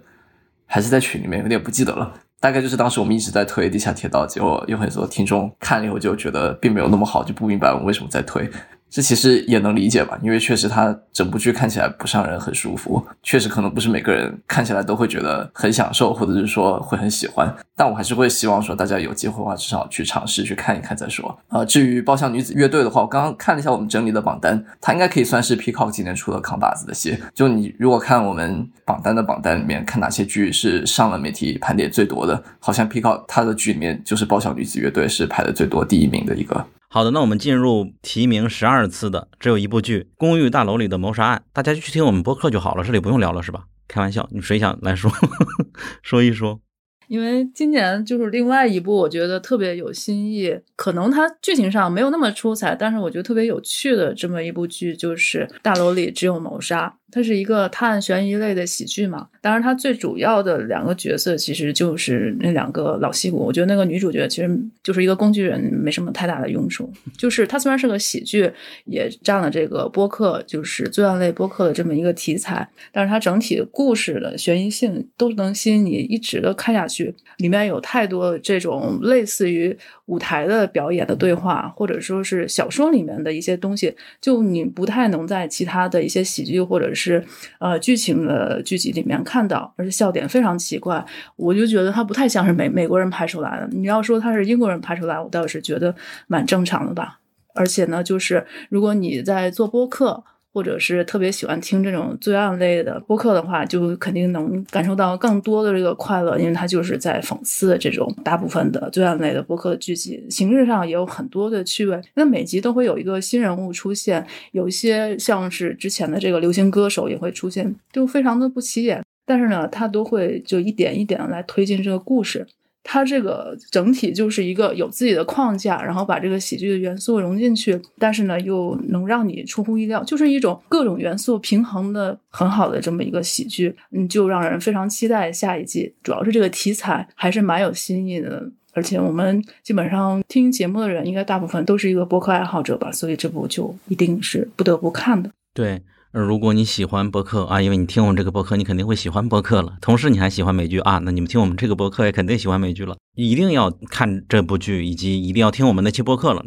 还是在群里面，有点不记得了。大概就是当时我们一直在推地下铁道，结果有很多听众看了以后就觉得并没有那么好，就不明白我们为什么在推。这其实也能理解吧，因为确实它整部剧看起来不让人很舒服，确实可能不是每个人看起来都会觉得很享受，或者是说会很喜欢。但我还是会希望说大家有机会的话，至少去尝试去看一看再说。呃，至于爆笑女子乐队的话，我刚刚看了一下我们整理的榜单，它应该可以算是 Peacock 今年出的扛把子的戏。就你如果看我们榜单的榜单里面，看哪些剧是上了媒体盘点最多的，好像 Peacock 它的剧里面就是爆笑女子乐队是排的最多第一名的一个。好的，那我们进入提名十二次的只有一部剧《公寓大楼里的谋杀案》，大家去听我们播客就好了，这里不用聊了是吧？开玩笑，你谁想来说 说一说？因为今年就是另外一部，我觉得特别有新意，可能它剧情上没有那么出彩，但是我觉得特别有趣的这么一部剧，就是《大楼里只有谋杀》。它是一个探案悬疑类的喜剧嘛，当然它最主要的两个角色其实就是那两个老戏骨。我觉得那个女主角其实就是一个工具人，没什么太大的用处。就是它虽然是个喜剧，也占了这个播客就是罪案类播客的这么一个题材，但是它整体故事的悬疑性都能吸引你一直的看下去。里面有太多这种类似于舞台的表演的对话，或者说是小说里面的一些东西，就你不太能在其他的一些喜剧或者是。是呃剧情的剧集里面看到，而且笑点非常奇怪，我就觉得它不太像是美美国人拍出来的。你要说他是英国人拍出来，我倒是觉得蛮正常的吧。而且呢，就是如果你在做播客。或者是特别喜欢听这种罪案类的播客的话，就肯定能感受到更多的这个快乐，因为它就是在讽刺这种大部分的罪案类的播客剧集，形式上也有很多的趣味。那每集都会有一个新人物出现，有一些像是之前的这个流行歌手也会出现，就非常的不起眼，但是呢，他都会就一点一点来推进这个故事。它这个整体就是一个有自己的框架，然后把这个喜剧的元素融进去，但是呢又能让你出乎意料，就是一种各种元素平衡的很好的这么一个喜剧，嗯，就让人非常期待下一季。主要是这个题材还是蛮有新意的，而且我们基本上听节目的人应该大部分都是一个播客爱好者吧，所以这部就一定是不得不看的。对。如果你喜欢播客啊，因为你听我们这个播客，你肯定会喜欢播客了。同时你还喜欢美剧啊，那你们听我们这个播客也肯定喜欢美剧了。一定要看这部剧，以及一定要听我们那期播客了。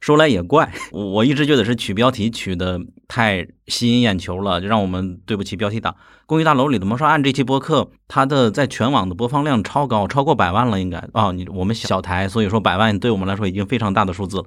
说来也怪，我一直觉得是取标题取的太吸引眼球了，就让我们对不起标题党。《公寓大楼里的谋杀案》这期播客，它的在全网的播放量超高，超过百万了，应该啊。你我们小台，所以说百万对我们来说已经非常大的数字了。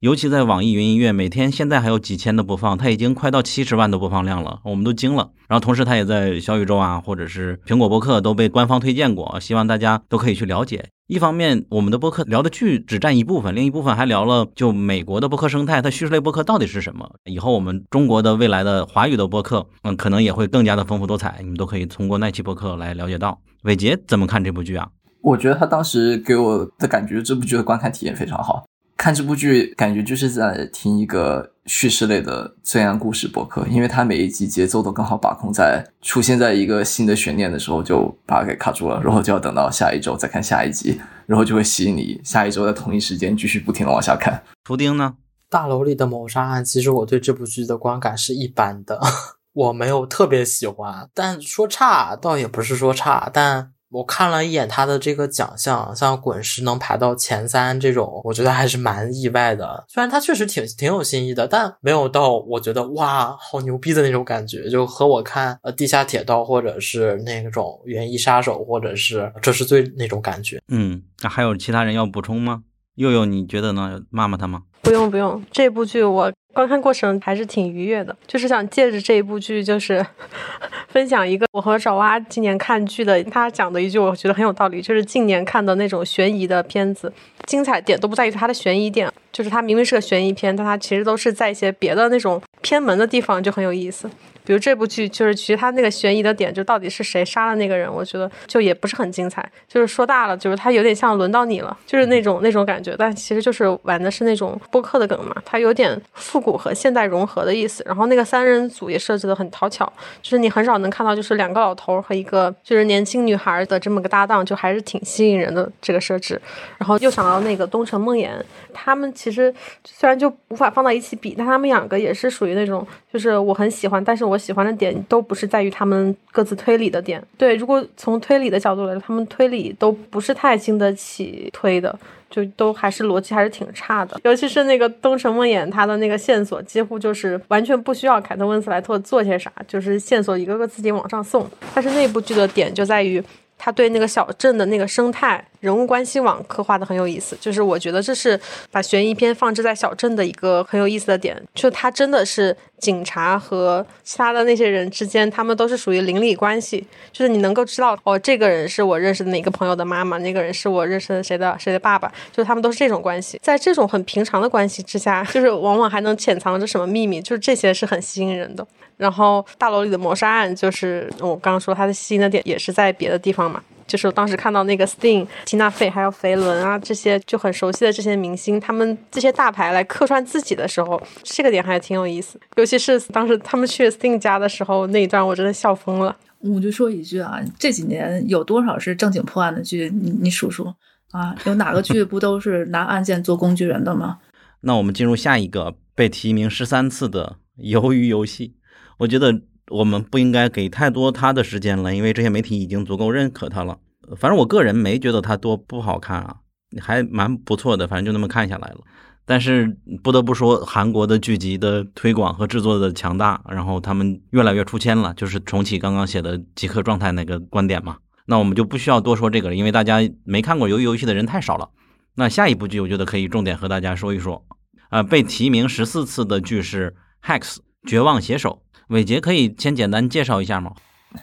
尤其在网易云音乐，每天现在还有几千的播放，它已经快到七十万的播放量了，我们都惊了。然后同时，它也在小宇宙啊，或者是苹果播客都被官方推荐过，希望大家都可以去了解。一方面，我们的播客聊的剧只占一部分，另一部分还聊了就美国的播客生态，它叙事类播客到底是什么？以后我们中国的未来的华语的播客，嗯，可能也会更加的丰富多彩，你们都可以通过那期播客来了解到。伟杰怎么看这部剧啊？我觉得他当时给我的感觉，这部剧的观看体验非常好。看这部剧，感觉就是在听一个叙事类的罪案故事博客，因为它每一集节奏都刚好把控在出现在一个新的悬念的时候，就把它给卡住了，然后就要等到下一周再看下一集，然后就会吸引你下一周在同一时间继续不停的往下看。图钉呢？大楼里的谋杀案，其实我对这部剧的观感是一般的，我没有特别喜欢，但说差倒也不是说差，但。我看了一眼他的这个奖项，像滚石能排到前三这种，我觉得还是蛮意外的。虽然他确实挺挺有新意的，但没有到我觉得哇好牛逼的那种感觉。就和我看呃地下铁道或者是那种园艺杀手或者是这是最那种感觉。嗯，那还有其他人要补充吗？佑佑你觉得呢？骂骂他吗？不用不用，这部剧我。观看过程还是挺愉悦的，就是想借着这一部剧，就是 分享一个我和爪哇今年看剧的，他讲的一句我觉得很有道理，就是近年看的那种悬疑的片子，精彩点都不在于它的悬疑点，就是它明明是个悬疑片，但它其实都是在一些别的那种偏门的地方就很有意思。比如这部剧，就是其实它那个悬疑的点，就到底是谁杀了那个人，我觉得就也不是很精彩。就是说大了，就是它有点像轮到你了，就是那种那种感觉。但其实就是玩的是那种播客的梗嘛，它有点复古和现代融合的意思。然后那个三人组也设置的很讨巧，就是你很少能看到就是两个老头和一个就是年轻女孩的这么个搭档，就还是挺吸引人的这个设置。然后又想到那个东城梦魇，他们其实虽然就无法放到一起比，但他们两个也是属于那种就是我很喜欢，但是我我喜欢的点都不是在于他们各自推理的点。对，如果从推理的角度来说，他们推理都不是太经得起推的，就都还是逻辑还是挺差的。尤其是那个东城梦魇，他的那个线索几乎就是完全不需要凯特温斯莱特做些啥，就是线索一个个自己往上送。但是那部剧的点就在于。他对那个小镇的那个生态、人物关系网刻画的很有意思，就是我觉得这是把悬疑片放置在小镇的一个很有意思的点。就他真的是警察和其他的那些人之间，他们都是属于邻里关系，就是你能够知道哦，这个人是我认识的哪个朋友的妈妈，那个人是我认识的谁的谁的爸爸，就他们都是这种关系。在这种很平常的关系之下，就是往往还能潜藏着什么秘密，就是这些是很吸引人的。然后大楼里的谋杀案，就是我刚刚说它的吸引的点也是在别的地方嘛，就是我当时看到那个 Sting、缇娜费还有肥伦啊这些就很熟悉的这些明星，他们这些大牌来客串自己的时候，这个点还挺有意思。尤其是当时他们去 Sting 家的时候那一段，我真的笑疯了。我就说一句啊，这几年有多少是正经破案的剧？你你数数啊，有哪个剧不都是拿案件做工具人的吗？那我们进入下一个被提名十三次的鱿鱼游戏。我觉得我们不应该给太多他的时间了，因为这些媒体已经足够认可他了。反正我个人没觉得他多不好看啊，还蛮不错的。反正就那么看下来了。但是不得不说，韩国的剧集的推广和制作的强大，然后他们越来越出圈了，就是重启刚刚写的极客状态那个观点嘛。那我们就不需要多说这个了，因为大家没看过鱿鱼游戏的人太少了。那下一部剧，我觉得可以重点和大家说一说。啊，被提名十四次的剧是《Hex》绝望写手。伟杰可以先简单介绍一下吗？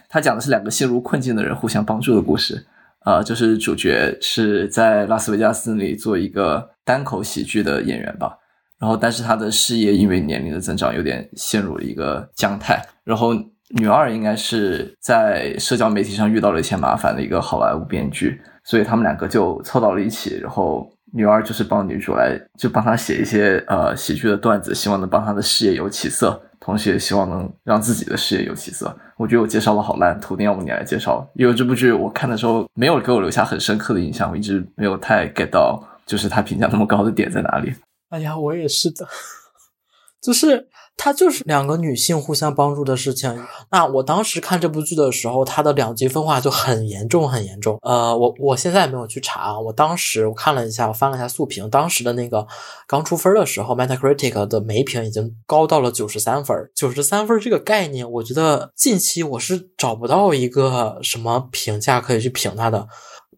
他讲的是两个陷入困境的人互相帮助的故事。呃，就是主角是在拉斯维加斯里做一个单口喜剧的演员吧。然后，但是他的事业因为年龄的增长，有点陷入了一个僵态。然后，女二应该是在社交媒体上遇到了一些麻烦的一个好莱坞编剧，所以他们两个就凑到了一起，然后。女二就是帮女主来，就帮她写一些呃喜剧的段子，希望能帮她的事业有起色，同时也希望能让自己的事业有起色。我觉得我介绍的好烂，徒弟，要不你来介绍？因为这部剧我看的时候没有给我留下很深刻的印象，我一直没有太 get 到，就是他评价那么高的点在哪里。哎呀，我也是的，就是。它就是两个女性互相帮助的事情。那我当时看这部剧的时候，它的两极分化就很严重，很严重。呃，我我现在没有去查，我当时我看了一下，我翻了一下速评，当时的那个刚出分的时候，Metacritic 的每评已经高到了九十三分。九十三分这个概念，我觉得近期我是找不到一个什么评价可以去评它的。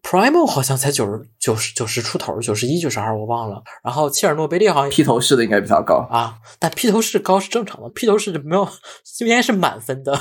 Primo 好像才九十九十九十出头，九十一九十二我忘了。然后切尔诺贝利好像披头士的应该比较高啊，但披头士高是正常的，披头士没有应该是满分的。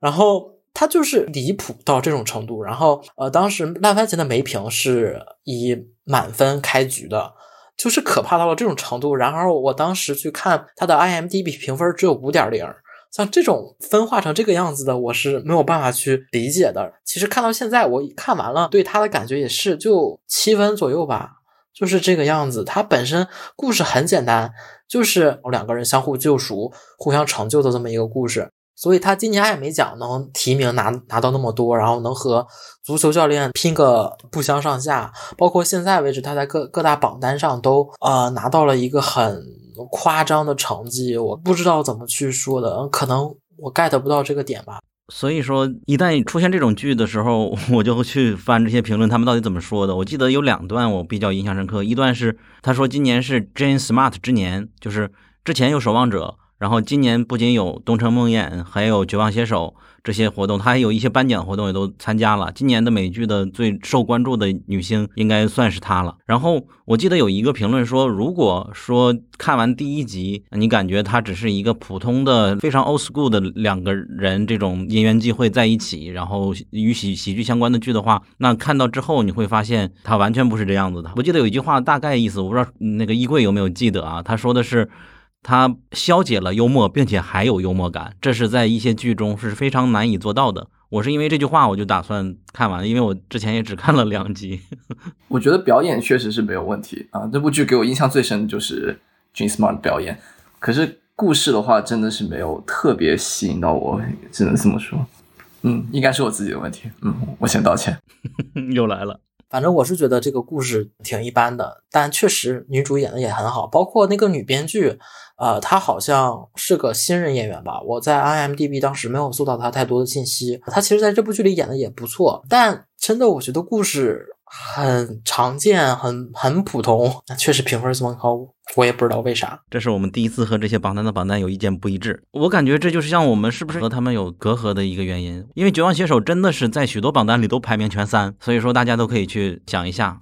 然后他就是离谱到这种程度。然后呃，当时烂番茄的梅评是以满分开局的，就是可怕到了这种程度。然而我当时去看他的 IMDB 评分只有五点零。像这种分化成这个样子的，我是没有办法去理解的。其实看到现在，我看完了，对他的感觉也是就七分左右吧，就是这个样子。他本身故事很简单，就是两个人相互救赎、互相成就的这么一个故事。所以他今年艾美奖能提名拿拿到那么多，然后能和足球教练拼个不相上下，包括现在为止他在各各大榜单上都呃拿到了一个很。夸张的成绩，我不知道怎么去说的，可能我 get 不到这个点吧。所以说，一旦出现这种剧的时候，我就会去翻这些评论，他们到底怎么说的。我记得有两段我比较印象深刻，一段是他说今年是 Jane Smart 之年，就是之前有守望者，然后今年不仅有东城梦魇，还有绝望写手。这些活动，他还有一些颁奖活动也都参加了。今年的美剧的最受关注的女星应该算是她了。然后我记得有一个评论说，如果说看完第一集，你感觉她只是一个普通的、非常 old school 的两个人这种因缘际会在一起，然后与喜喜剧相关的剧的话，那看到之后你会发现她完全不是这样子的。我记得有一句话大概意思，我不知道那个衣柜有没有记得啊？他说的是。它消解了幽默，并且还有幽默感，这是在一些剧中是非常难以做到的。我是因为这句话，我就打算看完，因为我之前也只看了两集。我觉得表演确实是没有问题啊，这部剧给我印象最深的就是 j a n Smart 的表演。可是故事的话，真的是没有特别吸引到我，只能这么说。嗯，应该是我自己的问题。嗯，我先道歉。又来了。反正我是觉得这个故事挺一般的，但确实女主演的也很好，包括那个女编剧，呃，她好像是个新人演员吧？我在 IMDB 当时没有搜到她太多的信息。她其实在这部剧里演的也不错，但真的我觉得故事。很常见，很 很普通，那确实评分这么高，我也不知道为啥。这是我们第一次和这些榜单的榜单有意见不一致。我感觉这就是像我们是不是和他们有隔阂的一个原因。因为《绝望写手》真的是在许多榜单里都排名前三，所以说大家都可以去想一下。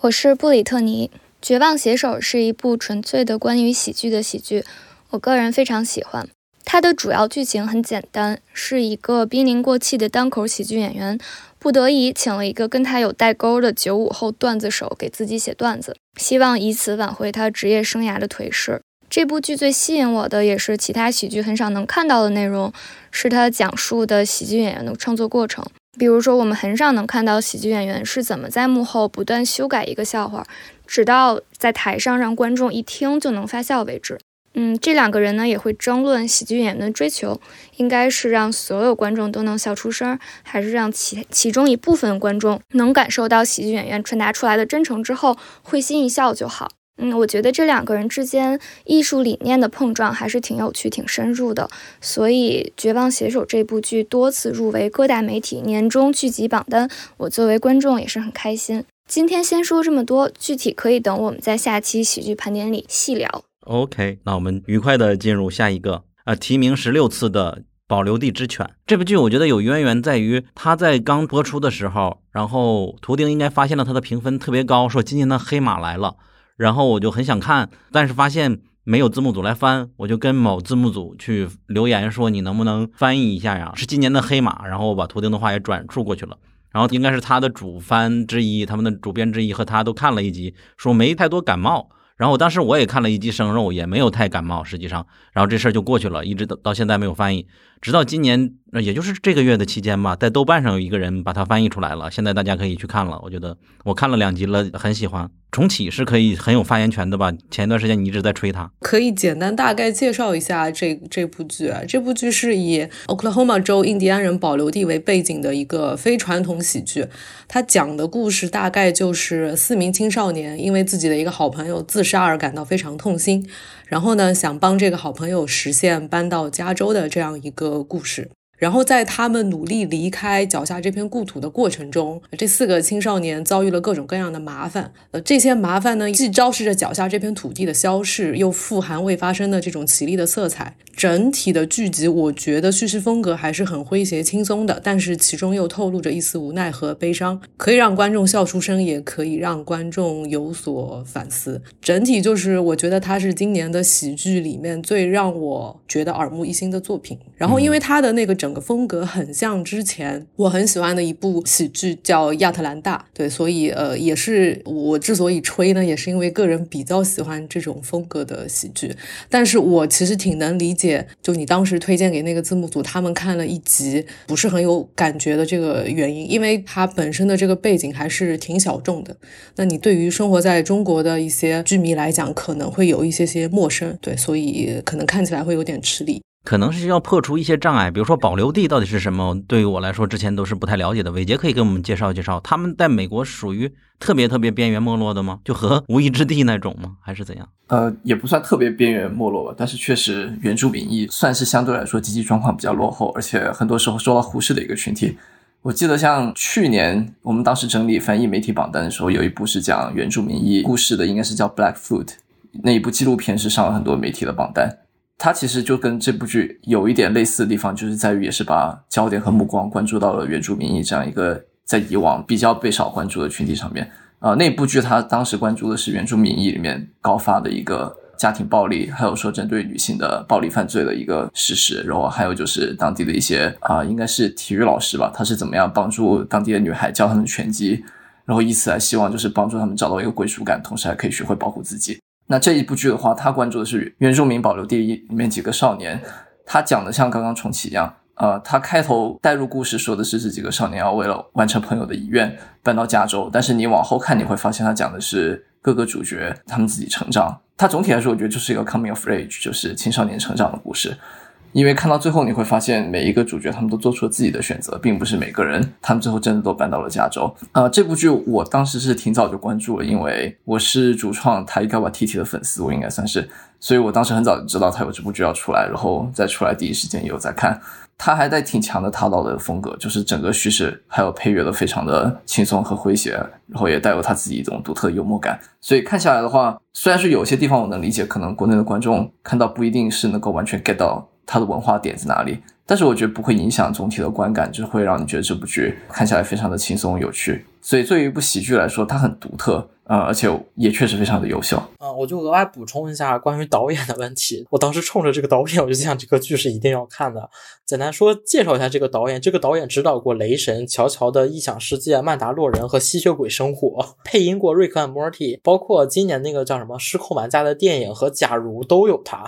我是布里特尼，《绝望写手》是一部纯粹的关于喜剧的喜剧，我个人非常喜欢。它的主要剧情很简单，是一个濒临过气的单口喜剧演员。不得已请了一个跟他有代沟的九五后段子手给自己写段子，希望以此挽回他职业生涯的颓势。这部剧最吸引我的，也是其他喜剧很少能看到的内容，是他讲述的喜剧演员的创作过程。比如说，我们很少能看到喜剧演员是怎么在幕后不断修改一个笑话，直到在台上让观众一听就能发笑为止。嗯，这两个人呢也会争论喜剧演员的追求，应该是让所有观众都能笑出声，还是让其其中一部分观众能感受到喜剧演员传达出来的真诚之后会心一笑就好。嗯，我觉得这两个人之间艺术理念的碰撞还是挺有趣、挺深入的，所以《绝望写手》这部剧多次入围各大媒体年终剧集榜单，我作为观众也是很开心。今天先说这么多，具体可以等我们在下期喜剧盘点里细聊。OK，那我们愉快的进入下一个啊，提名十六次的《保留地之犬》这部剧，我觉得有渊源在于它在刚播出的时候，然后图钉应该发现了它的评分特别高，说今年的黑马来了，然后我就很想看，但是发现没有字幕组来翻，我就跟某字幕组去留言说你能不能翻译一下呀？是今年的黑马，然后我把图钉的话也转述过去了。然后应该是他的主翻之一，他们的主编之一和他都看了一集，说没太多感冒。然后当时我也看了一集生肉，也没有太感冒，实际上，然后这事儿就过去了，一直到到现在没有翻译，直到今年，也就是这个月的期间吧，在豆瓣上有一个人把它翻译出来了，现在大家可以去看了。我觉得我看了两集了，很喜欢。重启是可以很有发言权的吧？前一段时间你一直在吹它，可以简单大概介绍一下这这部剧。这部剧是以 Oklahoma 州印第安人保留地为背景的一个非传统喜剧。它讲的故事大概就是四名青少年因为自己的一个好朋友自杀而感到非常痛心，然后呢想帮这个好朋友实现搬到加州的这样一个故事。然后在他们努力离开脚下这片故土的过程中，这四个青少年遭遇了各种各样的麻烦。呃，这些麻烦呢，既昭示着脚下这片土地的消逝，又富含未发生的这种绮丽的色彩。整体的剧集，我觉得叙事风格还是很诙谐轻松的，但是其中又透露着一丝无奈和悲伤，可以让观众笑出声，也可以让观众有所反思。整体就是，我觉得它是今年的喜剧里面最让我觉得耳目一新的作品。然后，因为它的那个整个风格很像之前我很喜欢的一部喜剧叫《亚特兰大》，对，所以呃，也是我之所以吹呢，也是因为个人比较喜欢这种风格的喜剧。但是我其实挺能理解，就你当时推荐给那个字幕组，他们看了一集不是很有感觉的这个原因，因为它本身的这个背景还是挺小众的。那你对于生活在中国的一些剧迷来讲，可能会有一些些陌生，对，所以可能看起来会有点吃力。可能是要破除一些障碍，比如说保留地到底是什么？对于我来说，之前都是不太了解的。伟杰可以给我们介绍介绍，他们在美国属于特别特别边缘没落的吗？就和无依之地那种吗？还是怎样？呃，也不算特别边缘没落吧，但是确实原住民裔算是相对来说经济状况比较落后，而且很多时候受到忽视的一个群体。我记得像去年我们当时整理翻译媒体榜单的时候，有一部是讲原住民裔故事的，应该是叫《Black Foot》那一部纪录片是上了很多媒体的榜单。它其实就跟这部剧有一点类似的地方，就是在于也是把焦点和目光关注到了原住民裔这样一个在以往比较被少关注的群体上面。啊、呃，那部剧它当时关注的是原住民裔里面高发的一个家庭暴力，还有说针对女性的暴力犯罪的一个事实，然后还有就是当地的一些啊、应该是体育老师吧，他是怎么样帮助当地的女孩教他们拳击，然后以此来希望就是帮助他们找到一个归属感，同时还可以学会保护自己。那这一部剧的话，他关注的是原住民保留地里面几个少年，他讲的像刚刚重启一样，呃，他开头带入故事说的是这几个少年要为了完成朋友的遗愿搬到加州，但是你往后看你会发现他讲的是各个主角他们自己成长。他总体来说，我觉得就是一个 coming of age，就是青少年成长的故事。因为看到最后，你会发现每一个主角他们都做出了自己的选择，并不是每个人他们最后真的都搬到了加州。呃，这部剧我当时是挺早就关注了，因为我是主创他伊嘎瓦 T T 的粉丝，我应该算是，所以我当时很早就知道他有这部剧要出来，然后再出来第一时间也有在看。他还带挺强的塔岛的风格，就是整个叙事还有配乐都非常的轻松和诙谐，然后也带有他自己一种独特幽默感。所以看下来的话，虽然是有些地方我能理解，可能国内的观众看到不一定是能够完全 get 到。它的文化点在哪里？但是我觉得不会影响总体的观感，就是会让你觉得这部剧看起来非常的轻松有趣。所以作为一部喜剧来说，它很独特，呃，而且也确实非常的优秀。嗯，我就额外补充一下关于导演的问题。我当时冲着这个导演，我就想这个剧是一定要看的。简单说，介绍一下这个导演。这个导演指导过《雷神》、乔乔的异想世界、曼达洛人和吸血鬼生活，配音过瑞克和莫蒂，包括今年那个叫什么《失控玩家》的电影和《假如》都有他。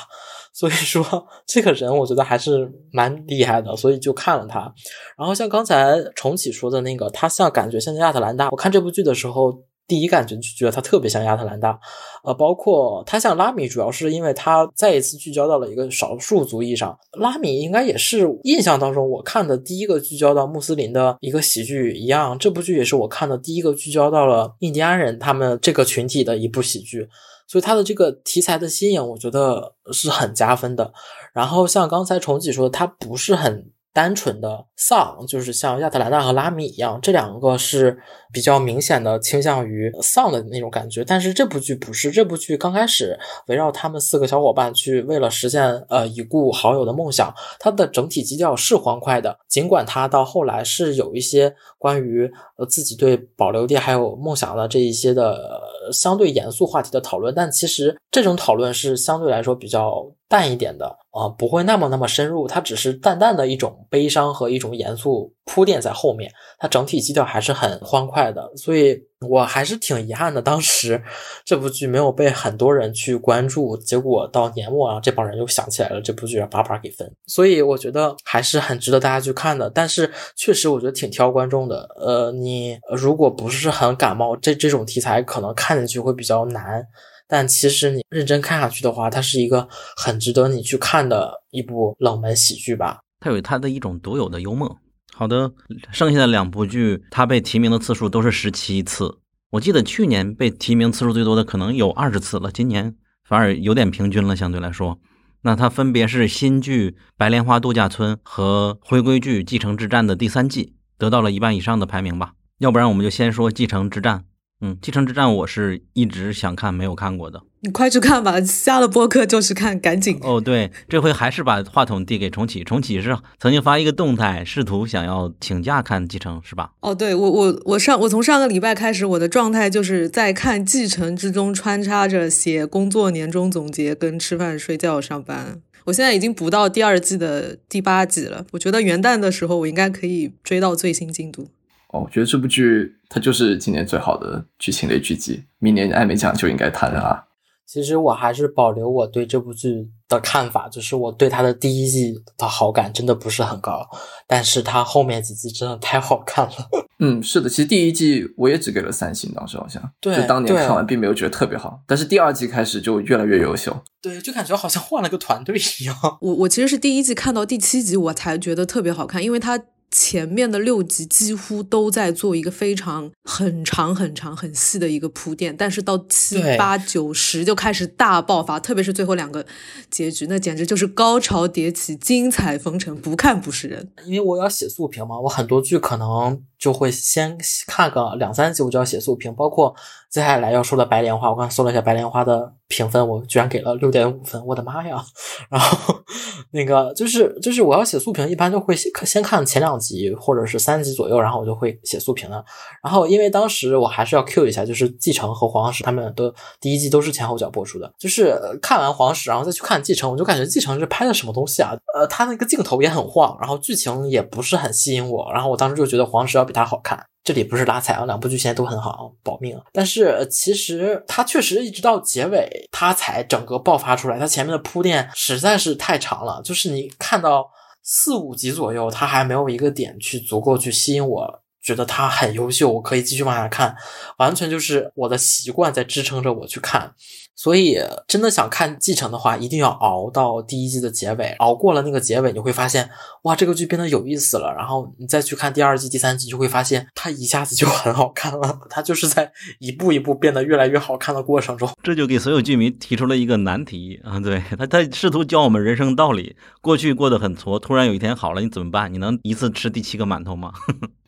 所以说，这个人我觉得还是蛮厉害的，所以就看了他。然后像刚才重启说的那个，他像感觉像亚特兰大。我看这部剧的时候，第一感觉就觉得他特别像亚特兰大。呃，包括他像拉米，主要是因为他再一次聚焦到了一个少数族裔上。拉米应该也是印象当中我看的第一个聚焦到穆斯林的一个喜剧一样，这部剧也是我看的第一个聚焦到了印第安人他们这个群体的一部喜剧。所以它的这个题材的新颖，我觉得是很加分的。然后像刚才重启说，它不是很单纯的丧，就是像亚特兰大和拉米一样，这两个是比较明显的倾向于丧的那种感觉。但是这部剧不是，这部剧刚开始围绕他们四个小伙伴去为了实现呃已故好友的梦想，它的整体基调是欢快的。尽管它到后来是有一些关于呃自己对保留地还有梦想的这一些的相对严肃话题的讨论，但其实这种讨论是相对来说比较淡一点的。啊，不会那么那么深入，它只是淡淡的一种悲伤和一种严肃铺垫在后面，它整体基调还是很欢快的，所以我还是挺遗憾的，当时 这部剧没有被很多人去关注，结果到年末啊，这帮人又想起来了这部剧，把把给分，所以我觉得还是很值得大家去看的，但是确实我觉得挺挑观众的，呃，你如果不是很感冒这这种题材，可能看进去会比较难。但其实你认真看下去的话，它是一个很值得你去看的一部冷门喜剧吧。它有它的一种独有的幽默。好的，剩下的两部剧，它被提名的次数都是十七次。我记得去年被提名次数最多的可能有二十次了，今年反而有点平均了，相对来说。那它分别是新剧《白莲花度假村》和回归剧《继承之战》的第三季，得到了一半以上的排名吧。要不然我们就先说《继承之战》。嗯，继承之战我是一直想看没有看过的，你快去看吧，下了播客就是看，赶紧。哦，对，这回还是把话筒递给重启，重启是曾经发一个动态，试图想要请假看继承，是吧？哦，对我我我上我从上个礼拜开始，我的状态就是在看继承之中穿插着写工作年终总结跟吃饭睡觉上班。我现在已经补到第二季的第八集了，我觉得元旦的时候我应该可以追到最新进度。哦，我觉得这部剧它就是今年最好的剧情类剧集，明年艾美奖就应该谈了啊。其实我还是保留我对这部剧的看法，就是我对它的第一季的好感真的不是很高，但是它后面几季真的太好看了。嗯，是的，其实第一季我也只给了三星，当时好像对，就当年看完并没有觉得特别好，但是第二季开始就越来越优秀。对，就感觉好像换了个团队一样。我我其实是第一季看到第七集我才觉得特别好看，因为它。前面的六集几乎都在做一个非常很长、很长、很细的一个铺垫，但是到七八九十就开始大爆发，特别是最后两个结局，那简直就是高潮迭起、精彩纷呈，不看不是人。因为我要写速评嘛，我很多剧可能。就会先看个两三集，我就要写速评。包括接下来要说的《白莲花》，我刚搜了一下《白莲花》的评分，我居然给了六点五分，我的妈呀！然后那个就是就是我要写速评，一般就会先看前两集或者是三集左右，然后我就会写速评了。然后因为当时我还是要 Q 一下，就是《继承》和《黄石》他们的第一季都是前后脚播出的，就是看完《黄石》然后再去看《继承》，我就感觉《继承》是拍的什么东西啊？呃，他那个镜头也很晃，然后剧情也不是很吸引我，然后我当时就觉得《黄石》要比。它好看，这里不是拉踩啊，两部剧现在都很好，保命。但是其实它确实一直到结尾，它才整个爆发出来。它前面的铺垫实在是太长了，就是你看到四五集左右，它还没有一个点去足够去吸引我，觉得它很优秀，我可以继续往下看。完全就是我的习惯在支撑着我去看。所以，真的想看继承的话，一定要熬到第一季的结尾。熬过了那个结尾，你会发现，哇，这个剧变得有意思了。然后你再去看第二季、第三季，就会发现它一下子就很好看了。它就是在一步一步变得越来越好看的过程中。这就给所有剧迷提出了一个难题啊！对他，他试图教我们人生道理。过去过得很挫，突然有一天好了，你怎么办？你能一次吃第七个馒头吗？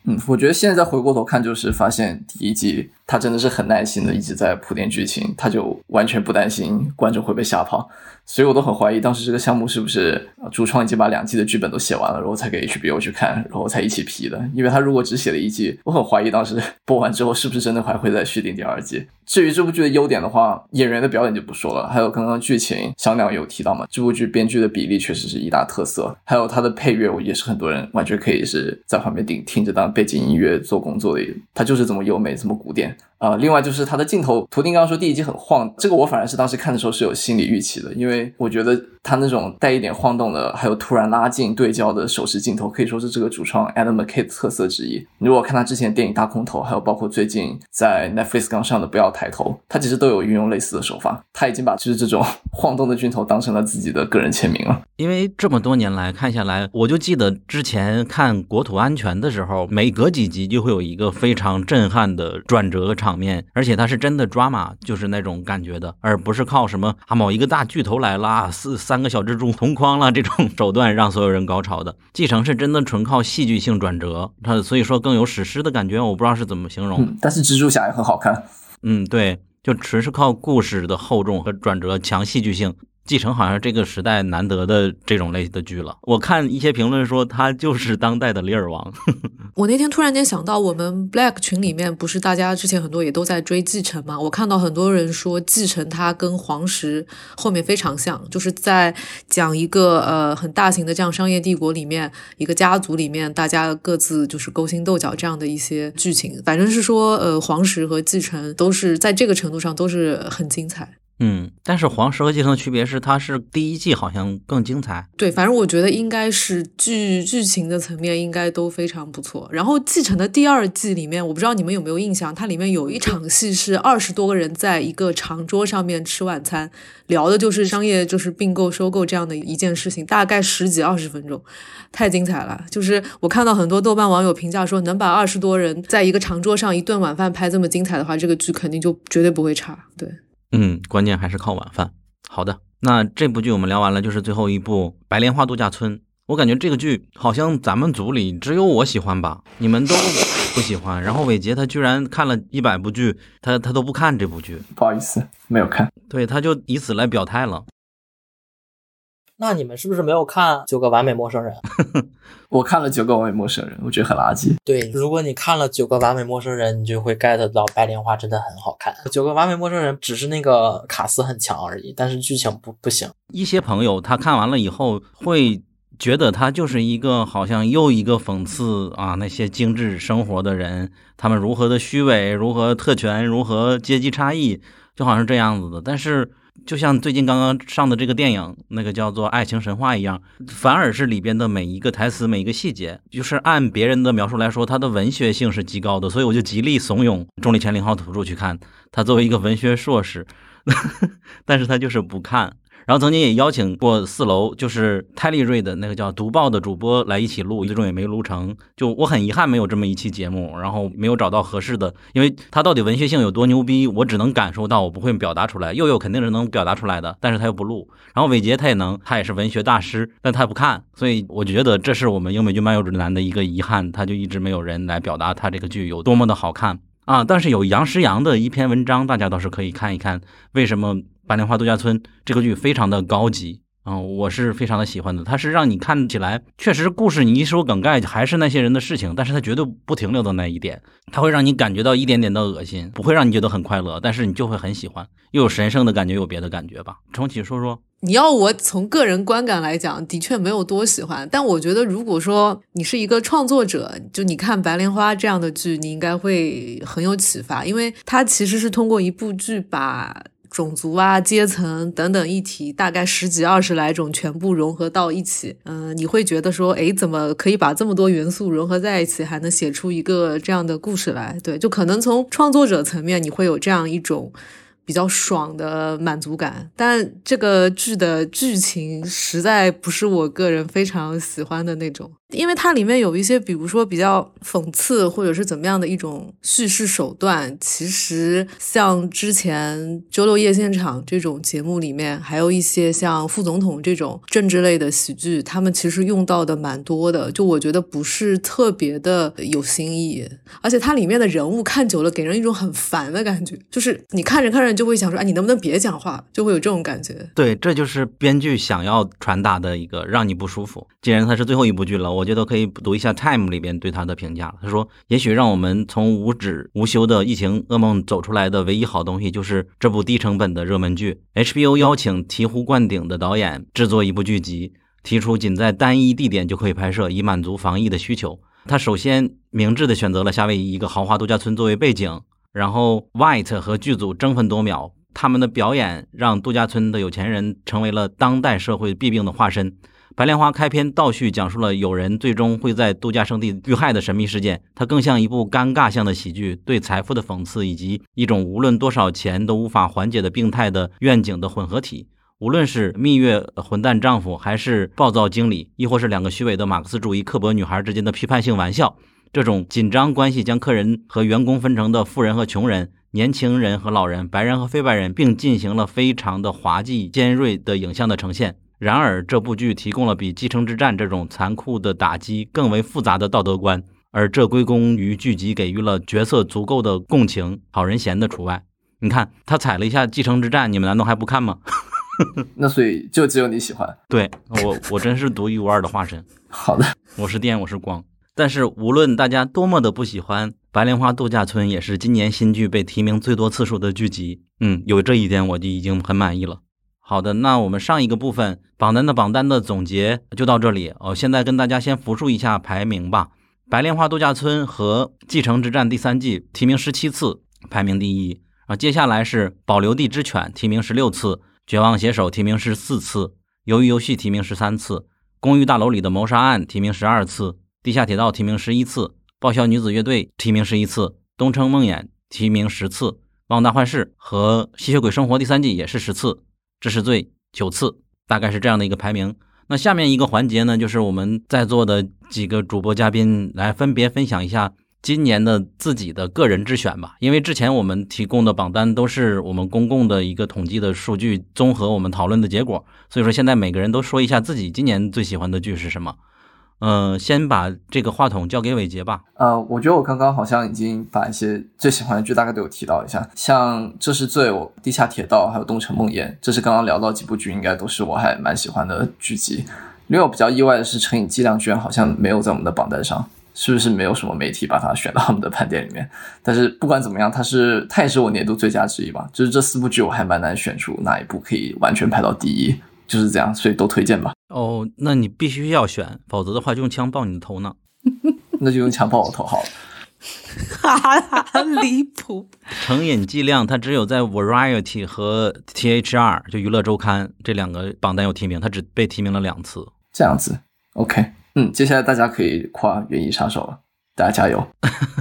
嗯，我觉得现在再回过头看，就是发现第一季他真的是很耐心的一直在铺垫剧情，他就完全不担心观众会被吓跑。所以我都很怀疑，当时这个项目是不是主创已经把两季的剧本都写完了，然后才给 HBO 去看，然后才一起批的。因为他如果只写了一季，我很怀疑当时 播完之后是不是真的还会再续订第二季。至于这部剧的优点的话，演员的表演就不说了，还有刚刚剧情，小鸟有提到嘛，这部剧编剧的比例确实是一大特色，还有它的配乐，我也是很多人完全可以是在旁边听听着当背景音乐做工作的，它就是这么优美，这么古典。啊，另外就是它的镜头，图钉刚刚说第一集很晃，这个我反而是当时看的时候是有心理预期的，因为我觉得他那种带一点晃动的，还有突然拉近对焦的手持镜头，可以说是这个主创 Adam McKay 的特色之一。如果看他之前电影《大空头》，还有包括最近在 Netflix 刚上的《不要抬头》，他其实都有运用类似的手法。他已经把就是这种晃动的镜头当成了自己的个人签名了。因为这么多年来看下来，我就记得之前看《国土安全》的时候，每隔几集就会有一个非常震撼的转折。场面，而且它是真的 drama，就是那种感觉的，而不是靠什么啊某一个大巨头来了，四三个小蜘蛛同框了这种手段让所有人高潮的。继承是真的纯靠戏剧性转折，它所以说更有史诗的感觉，我不知道是怎么形容。嗯，但是蜘蛛侠也很好看。嗯，对，就纯是靠故事的厚重和转折强戏剧性。继承好像是这个时代难得的这种类型的剧了。我看一些评论说，他就是当代的李尔王。我那天突然间想到，我们 Black 群里面不是大家之前很多也都在追继承嘛？我看到很多人说，继承它跟黄石后面非常像，就是在讲一个呃很大型的这样商业帝国里面，一个家族里面大家各自就是勾心斗角这样的一些剧情。反正是说，呃，黄石和继承都是在这个程度上都是很精彩。嗯，但是黄石和继承的区别是，它是第一季好像更精彩。对，反正我觉得应该是剧剧情的层面应该都非常不错。然后继承的第二季里面，我不知道你们有没有印象，它里面有一场戏是二十多个人在一个长桌上面吃晚餐，聊的就是商业，就是并购、收购这样的一件事情，大概十几二十分钟，太精彩了。就是我看到很多豆瓣网友评价说，能把二十多人在一个长桌上一顿晚饭拍这么精彩的话，这个剧肯定就绝对不会差。对。嗯，关键还是靠晚饭。好的，那这部剧我们聊完了，就是最后一部《白莲花度假村》。我感觉这个剧好像咱们组里只有我喜欢吧，你们都不喜欢。然后伟杰他居然看了一百部剧，他他都不看这部剧，不好意思，没有看。对，他就以此来表态了。那你们是不是没有看《九个完美陌生人》？我看了《九个完美陌生人》，我觉得很垃圾。对，如果你看了《九个完美陌生人》，你就会 get 到《白莲花》真的很好看。《九个完美陌生人》只是那个卡斯很强而已，但是剧情不不行。一些朋友他看完了以后会觉得他就是一个好像又一个讽刺啊那些精致生活的人，他们如何的虚伪，如何特权，如何阶级差异，就好像是这样子的。但是。就像最近刚刚上的这个电影，那个叫做《爱情神话》一样，反而是里边的每一个台词、每一个细节，就是按别人的描述来说，它的文学性是极高的。所以我就极力怂恿重力前零号土著去看。他作为一个文学硕士，但是他就是不看。然后曾经也邀请过四楼，就是泰利瑞的那个叫读报的主播来一起录，最终也没录成。就我很遗憾没有这么一期节目，然后没有找到合适的，因为他到底文学性有多牛逼，我只能感受到，我不会表达出来。佑佑肯定是能表达出来的，但是他又不录。然后伟杰他也能，他也是文学大师，但他不看。所以我觉得这是我们英美剧漫游指南的一个遗憾，他就一直没有人来表达他这个剧有多么的好看啊。但是有杨诗阳的一篇文章，大家倒是可以看一看，为什么。《白莲花度假村》这个剧非常的高级啊，我是非常的喜欢的。它是让你看起来确实故事，你一说梗概还是那些人的事情，但是它绝对不停留的那一点，它会让你感觉到一点点的恶心，不会让你觉得很快乐，但是你就会很喜欢，又有神圣的感觉，有别的感觉吧。重启说说，你要我从个人观感来讲，的确没有多喜欢，但我觉得如果说你是一个创作者，就你看《白莲花》这样的剧，你应该会很有启发，因为它其实是通过一部剧把。种族啊、阶层等等议题，大概十几二十来种，全部融合到一起。嗯，你会觉得说，哎，怎么可以把这么多元素融合在一起，还能写出一个这样的故事来？对，就可能从创作者层面，你会有这样一种。比较爽的满足感，但这个剧的剧情实在不是我个人非常喜欢的那种，因为它里面有一些，比如说比较讽刺或者是怎么样的一种叙事手段。其实像之前周六夜现场这种节目里面，还有一些像副总统这种政治类的喜剧，他们其实用到的蛮多的。就我觉得不是特别的有新意，而且它里面的人物看久了给人一种很烦的感觉，就是你看着看着。就会想说，哎，你能不能别讲话？就会有这种感觉。对，这就是编剧想要传达的一个让你不舒服。既然它是最后一部剧了，我觉得可以读一下《Time》里边对他的评价。他说：“也许让我们从无止无休的疫情噩梦走出来的唯一好东西，就是这部低成本的热门剧。HBO 邀请醍醐灌顶的导演制作一部剧集，提出仅在单一地点就可以拍摄，以满足防疫的需求。他首先明智的选择了夏威夷一个豪华度假村作为背景。”然后，White 和剧组争分夺秒，他们的表演让度假村的有钱人成为了当代社会弊病的化身。白莲花开篇倒叙讲述了有人最终会在度假胜地遇害的神秘事件，它更像一部尴尬向的喜剧，对财富的讽刺以及一种无论多少钱都无法缓解的病态的愿景的混合体。无论是蜜月混蛋丈夫，还是暴躁经理，亦或是两个虚伪的马克思主义刻薄女孩之间的批判性玩笑。这种紧张关系将客人和员工分成的富人和穷人、年轻人和老人、白人和非白人，并进行了非常的滑稽尖锐的影像的呈现。然而，这部剧提供了比《继承之战》这种残酷的打击更为复杂的道德观，而这归功于剧集给予了角色足够的共情，好人嫌的除外。你看，他踩了一下《继承之战》，你们难道还不看吗？那所以就只有你喜欢？对我，我真是独一无二的化身。好的，我是电，我是光。但是无论大家多么的不喜欢《白莲花度假村》，也是今年新剧被提名最多次数的剧集。嗯，有这一点我就已经很满意了。好的，那我们上一个部分榜单的榜单的总结就到这里。哦，现在跟大家先复述一下排名吧。《白莲花度假村》和《继承之战》第三季提名十七次，排名第一。啊，接下来是《保留地之犬》提名十六次，《绝望写手》提名十四次，《鱿鱼游戏》提名十三次，《公寓大楼里的谋杀案》提名十二次。地下铁道提名十一次，爆笑女子乐队提名十一次，东城梦魇提名十次，望大幻视和吸血鬼生活第三季也是十次，这是罪九次，大概是这样的一个排名。那下面一个环节呢，就是我们在座的几个主播嘉宾来分别分享一下今年的自己的个人之选吧。因为之前我们提供的榜单都是我们公共的一个统计的数据，综合我们讨论的结果，所以说现在每个人都说一下自己今年最喜欢的剧是什么。嗯，先把这个话筒交给伟杰吧。呃，我觉得我刚刚好像已经把一些最喜欢的剧大概都有提到一下，像《这是罪》、《地下铁道》还有《东城梦魇》，这是刚刚聊到几部剧，应该都是我还蛮喜欢的剧集。令我比较意外的是，《成瘾剂量》居然好像没有在我们的榜单上，是不是没有什么媒体把它选到他们的盘点里面？但是不管怎么样，它是它也是我年度最佳之一吧。就是这四部剧，我还蛮难选出哪一部可以完全排到第一。就是这样，所以都推荐吧。哦，那你必须要选，否则的话就用枪爆你的头呢。那就用枪爆我头好了。哈哈，离谱！成瘾剂量它只有在 Variety 和 THR 就娱乐周刊这两个榜单有提名，它只被提名了两次。这样子，OK，嗯，接下来大家可以夸《园艺杀手》了，大家加油。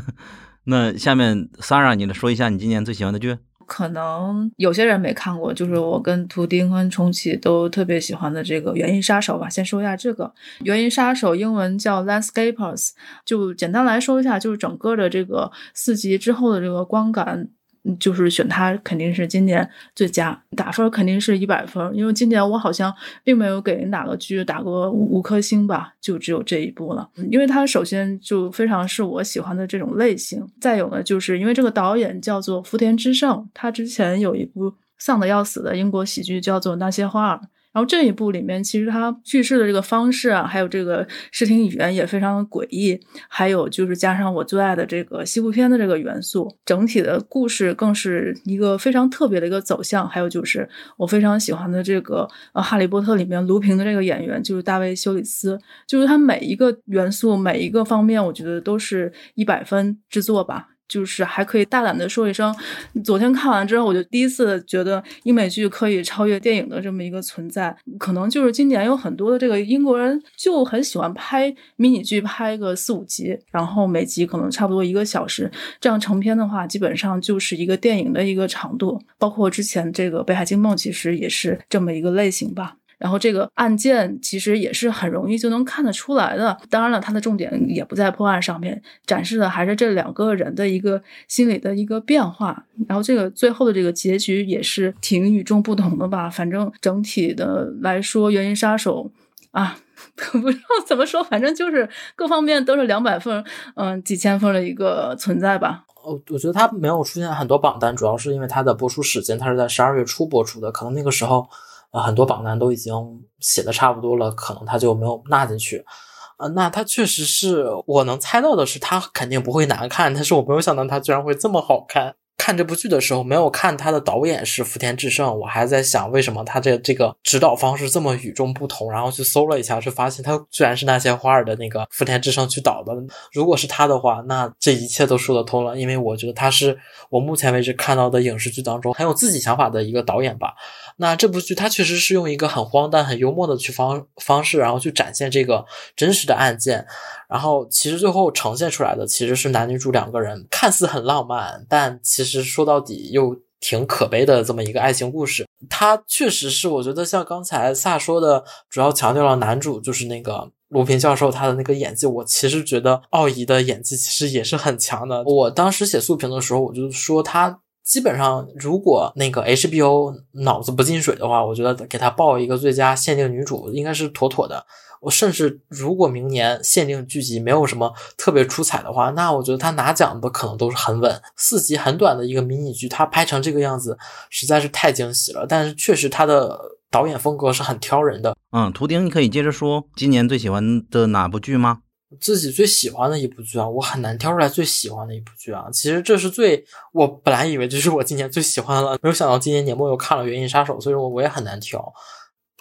那下面 Sarah，你来说一下你今年最喜欢的剧。可能有些人没看过，就是我跟图丁跟重启都特别喜欢的这个《原因杀手》吧。先说一下这个《原因杀手》，英文叫《Landscapers》，就简单来说一下，就是整个的这个四级之后的这个光感。就是选它肯定是今年最佳，打分肯定是一百分，因为今年我好像并没有给哪个剧打过五五颗星吧，就只有这一部了。因为它首先就非常是我喜欢的这种类型，再有呢，就是因为这个导演叫做福田之胜，他之前有一部丧的要死的英国喜剧叫做《那些花儿》。然后这一部里面，其实它叙事的这个方式啊，还有这个视听语言也非常的诡异，还有就是加上我最爱的这个西部片的这个元素，整体的故事更是一个非常特别的一个走向。还有就是我非常喜欢的这个呃《哈利波特》里面卢平的这个演员，就是大卫·休里斯，就是他每一个元素、每一个方面，我觉得都是一百分之作吧。就是还可以大胆的说一声，昨天看完之后，我就第一次觉得英美剧可以超越电影的这么一个存在。可能就是今年有很多的这个英国人就很喜欢拍迷你剧，拍个四五集，然后每集可能差不多一个小时，这样成片的话，基本上就是一个电影的一个长度。包括之前这个《北海惊梦》，其实也是这么一个类型吧。然后这个案件其实也是很容易就能看得出来的。当然了，它的重点也不在破案上面，展示的还是这两个人的一个心理的一个变化。然后这个最后的这个结局也是挺与众不同的吧。反正整体的来说，《原因杀手》啊，不知道怎么说，反正就是各方面都是两百分，嗯，几千分的一个存在吧。哦，我觉得它没有出现很多榜单，主要是因为它的播出时间，它是在十二月初播出的，可能那个时候。很多榜单都已经写的差不多了，可能他就没有纳进去。呃，那他确实是我能猜到的是，他肯定不会难看，但是我没有想到他居然会这么好看。看这部剧的时候，没有看他的导演是福田智胜，我还在想为什么他这这个指导方式这么与众不同。然后去搜了一下，就发现他居然是那些花儿的那个福田智胜去导的。如果是他的话，那这一切都说得通了，因为我觉得他是我目前为止看到的影视剧当中很有自己想法的一个导演吧。那这部剧它确实是用一个很荒诞、很幽默的去方方式，然后去展现这个真实的案件。然后其实最后呈现出来的其实是男女主两个人看似很浪漫，但其实说到底又挺可悲的这么一个爱情故事。它确实是，我觉得像刚才萨说的，主要强调了男主就是那个卢平教授他的那个演技。我其实觉得奥怡的演技其实也是很强的。我当时写速评的时候，我就说他基本上如果那个 HBO 脑子不进水的话，我觉得给他报一个最佳限定女主应该是妥妥的。我甚至如果明年限定剧集没有什么特别出彩的话，那我觉得他拿奖的可能都是很稳。四集很短的一个迷你剧，他拍成这个样子实在是太惊喜了。但是确实他的导演风格是很挑人的。嗯，图钉，你可以接着说今年最喜欢的哪部剧吗？自己最喜欢的一部剧啊，我很难挑出来最喜欢的一部剧啊。其实这是最我本来以为这是我今年最喜欢了，没有想到今年年末又看了《原因杀手》，所以说我也很难挑。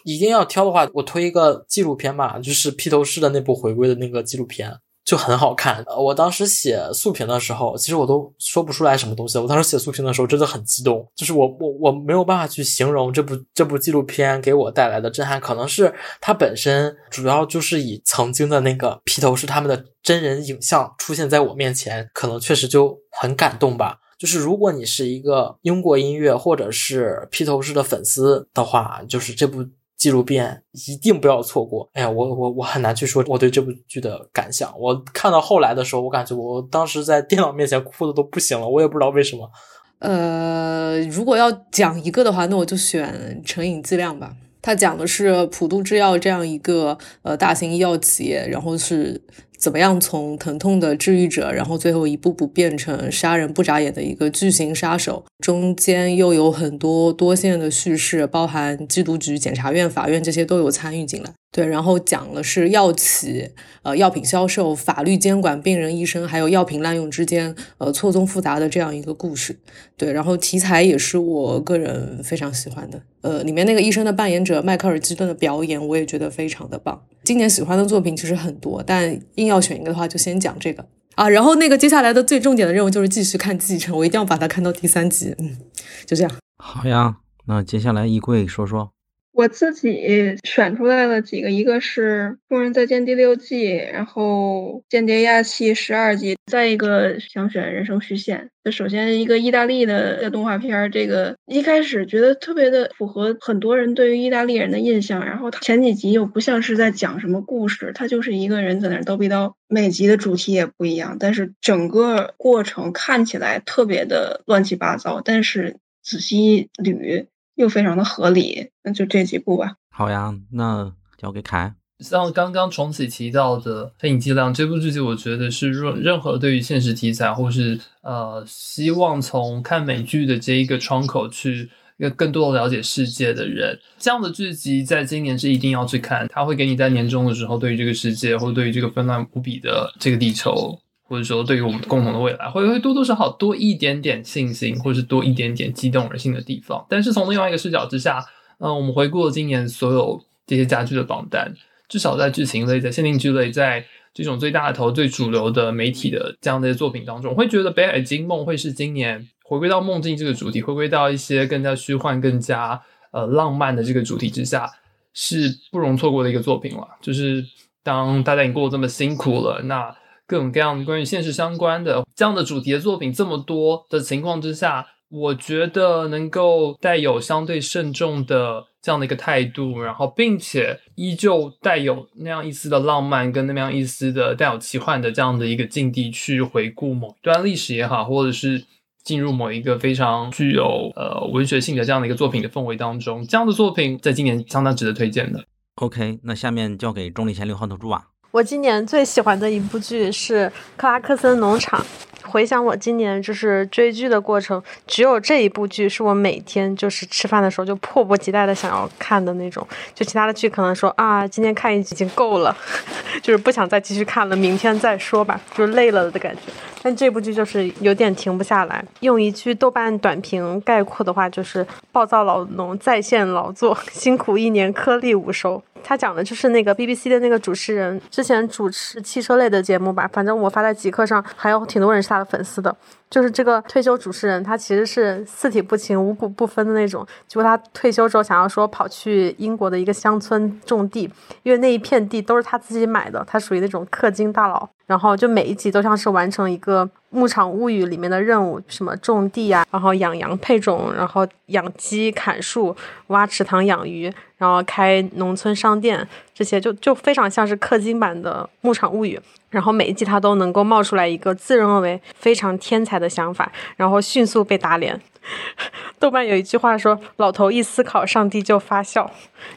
一定要挑的话，我推一个纪录片吧，就是披头士的那部回归的那个纪录片，就很好看。我当时写速评的时候，其实我都说不出来什么东西。我当时写速评的时候真的很激动，就是我我我没有办法去形容这部这部纪录片给我带来的震撼，可能是它本身主要就是以曾经的那个披头士他们的真人影像出现在我面前，可能确实就很感动吧。就是如果你是一个英国音乐或者是披头士的粉丝的话，就是这部。纪录片一定不要错过！哎呀，我我我很难去说我对这部剧的感想。我看到后来的时候，我感觉我当时在电脑面前哭的都不行了，我也不知道为什么。呃，如果要讲一个的话，那我就选《成瘾剂量》吧。它讲的是普渡制药这样一个呃大型医药企业，然后是。怎么样从疼痛的治愈者，然后最后一步步变成杀人不眨眼的一个巨型杀手？中间又有很多多线的叙事，包含缉毒局、检察院、法院这些都有参与进来。对，然后讲的是药企、呃药品销售、法律监管、病人、医生还有药品滥用之间，呃错综复杂的这样一个故事。对，然后题材也是我个人非常喜欢的。呃，里面那个医生的扮演者迈克尔基顿的表演，我也觉得非常的棒。今年喜欢的作品其实很多，但硬要选一个的话，就先讲这个啊。然后那个接下来的最重点的任务就是继续看《继承》，我一定要把它看到第三集。嗯，就这样。好呀，那接下来衣柜说说。我自己选出来了几个，一个是《众人再见》第六季，然后《间谍亚气》十二集，再一个想选《人生虚线》。那首先一个意大利的动画片，这个一开始觉得特别的符合很多人对于意大利人的印象，然后它前几集又不像是在讲什么故事，它就是一个人在那叨逼叨，每集的主题也不一样，但是整个过程看起来特别的乱七八糟，但是仔细捋。又非常的合理，那就这几部吧。好呀，那交给凯。像刚刚重启提到的《黑影剂量》这部剧集，我觉得是任任何对于现实题材，或是呃希望从看美剧的这一个窗口去更更多的了解世界的人，这样的剧集在今年是一定要去看。它会给你在年终的时候，对于这个世界，或对于这个纷乱无比的这个地球。或者说，对于我们共同的未来，会会多多少少多一点点信心，或者是多一点点激动人心的地方。但是从另外一个视角之下，嗯，我们回顾了今年所有这些家具的榜单，至少在剧情类、在限定剧类、在这种最大头、最主流的媒体的这样的一些作品当中，会觉得《北海金梦》会是今年回归到梦境这个主题，回归到一些更加虚幻、更加呃浪漫的这个主题之下，是不容错过的一个作品了。就是当大家已经过得这么辛苦了，那。各种各样关于现实相关的这样的主题的作品这么多的情况之下，我觉得能够带有相对慎重的这样的一个态度，然后并且依旧带有那样一丝的浪漫跟那样一丝的带有奇幻的这样的一个境地去回顾某一段历史也好，或者是进入某一个非常具有呃文学性的这样的一个作品的氛围当中，这样的作品在今年相当值得推荐的。OK，那下面交给钟立贤六号头猪啊。我今年最喜欢的一部剧是《克拉克森农场》。回想我今年就是追剧的过程，只有这一部剧是我每天就是吃饭的时候就迫不及待的想要看的那种。就其他的剧可能说啊，今天看一集已经够了，就是不想再继续看了，明天再说吧，就是累了的感觉。但这部剧就是有点停不下来。用一句豆瓣短评概括的话，就是暴躁老农在线劳作，辛苦一年颗粒无收。他讲的就是那个 BBC 的那个主持人，之前主持汽车类的节目吧，反正我发在极客上，还有挺多人是他的粉丝的。就是这个退休主持人，他其实是四体不勤、五谷不分的那种。结果他退休之后，想要说跑去英国的一个乡村种地，因为那一片地都是他自己买的，他属于那种氪金大佬。然后就每一集都像是完成一个《牧场物语》里面的任务，什么种地呀，然后养羊配种，然后养鸡、砍树、挖池塘养鱼，然后开农村商店，这些就就非常像是氪金版的《牧场物语》。然后每一季他都能够冒出来一个自认为非常天才的想法，然后迅速被打脸。豆瓣有一句话说：“老头一思考，上帝就发笑。”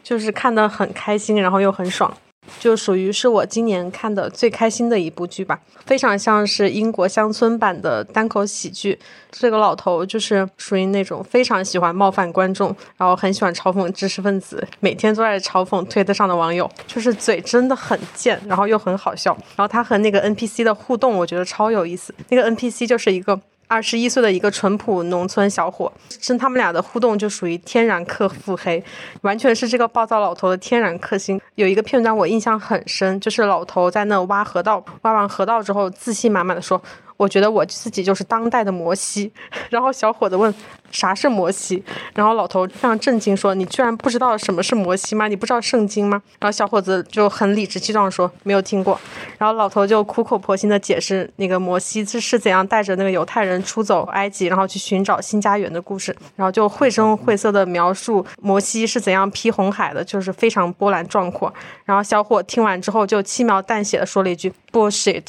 就是看得很开心，然后又很爽。就属于是我今年看的最开心的一部剧吧，非常像是英国乡村版的单口喜剧。这个老头就是属于那种非常喜欢冒犯观众，然后很喜欢嘲讽知识分子，每天都在嘲讽推特上的网友，就是嘴真的很贱，然后又很好笑。然后他和那个 NPC 的互动，我觉得超有意思。那个 NPC 就是一个。二十一岁的一个淳朴农村小伙，跟他们俩的互动就属于天然克腹黑，完全是这个暴躁老头的天然克星。有一个片段我印象很深，就是老头在那挖河道，挖完河道之后，自信满满的说。我觉得我自己就是当代的摩西，然后小伙子问啥是摩西，然后老头非常震惊说：“你居然不知道什么是摩西吗？你不知道圣经吗？”然后小伙子就很理直气壮说：“没有听过。”然后老头就苦口婆心的解释那个摩西是是怎样带着那个犹太人出走埃及，然后去寻找新家园的故事，然后就绘声绘色的描述摩西是怎样劈红海的，就是非常波澜壮阔。然后小伙听完之后就轻描淡写的说了一句 “bullshit”。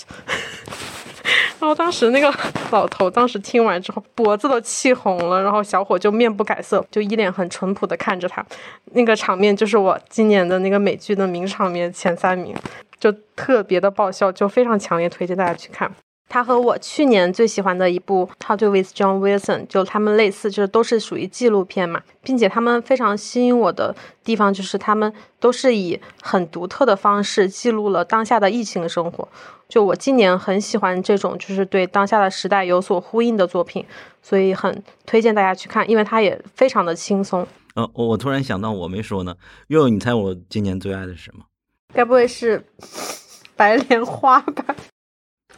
然后当时那个老头当时听完之后脖子都气红了，然后小伙就面不改色，就一脸很淳朴的看着他。那个场面就是我今年的那个美剧的名场面前三名，就特别的爆笑，就非常强烈推荐大家去看。他和我去年最喜欢的一部《How to with John Wilson》，就他们类似，就是都是属于纪录片嘛，并且他们非常吸引我的地方就是他们都是以很独特的方式记录了当下的疫情生活。就我今年很喜欢这种就是对当下的时代有所呼应的作品，所以很推荐大家去看，因为它也非常的轻松。呃，我突然想到我没说呢，佑，你猜我今年最爱的是什么？该不会是白莲花吧？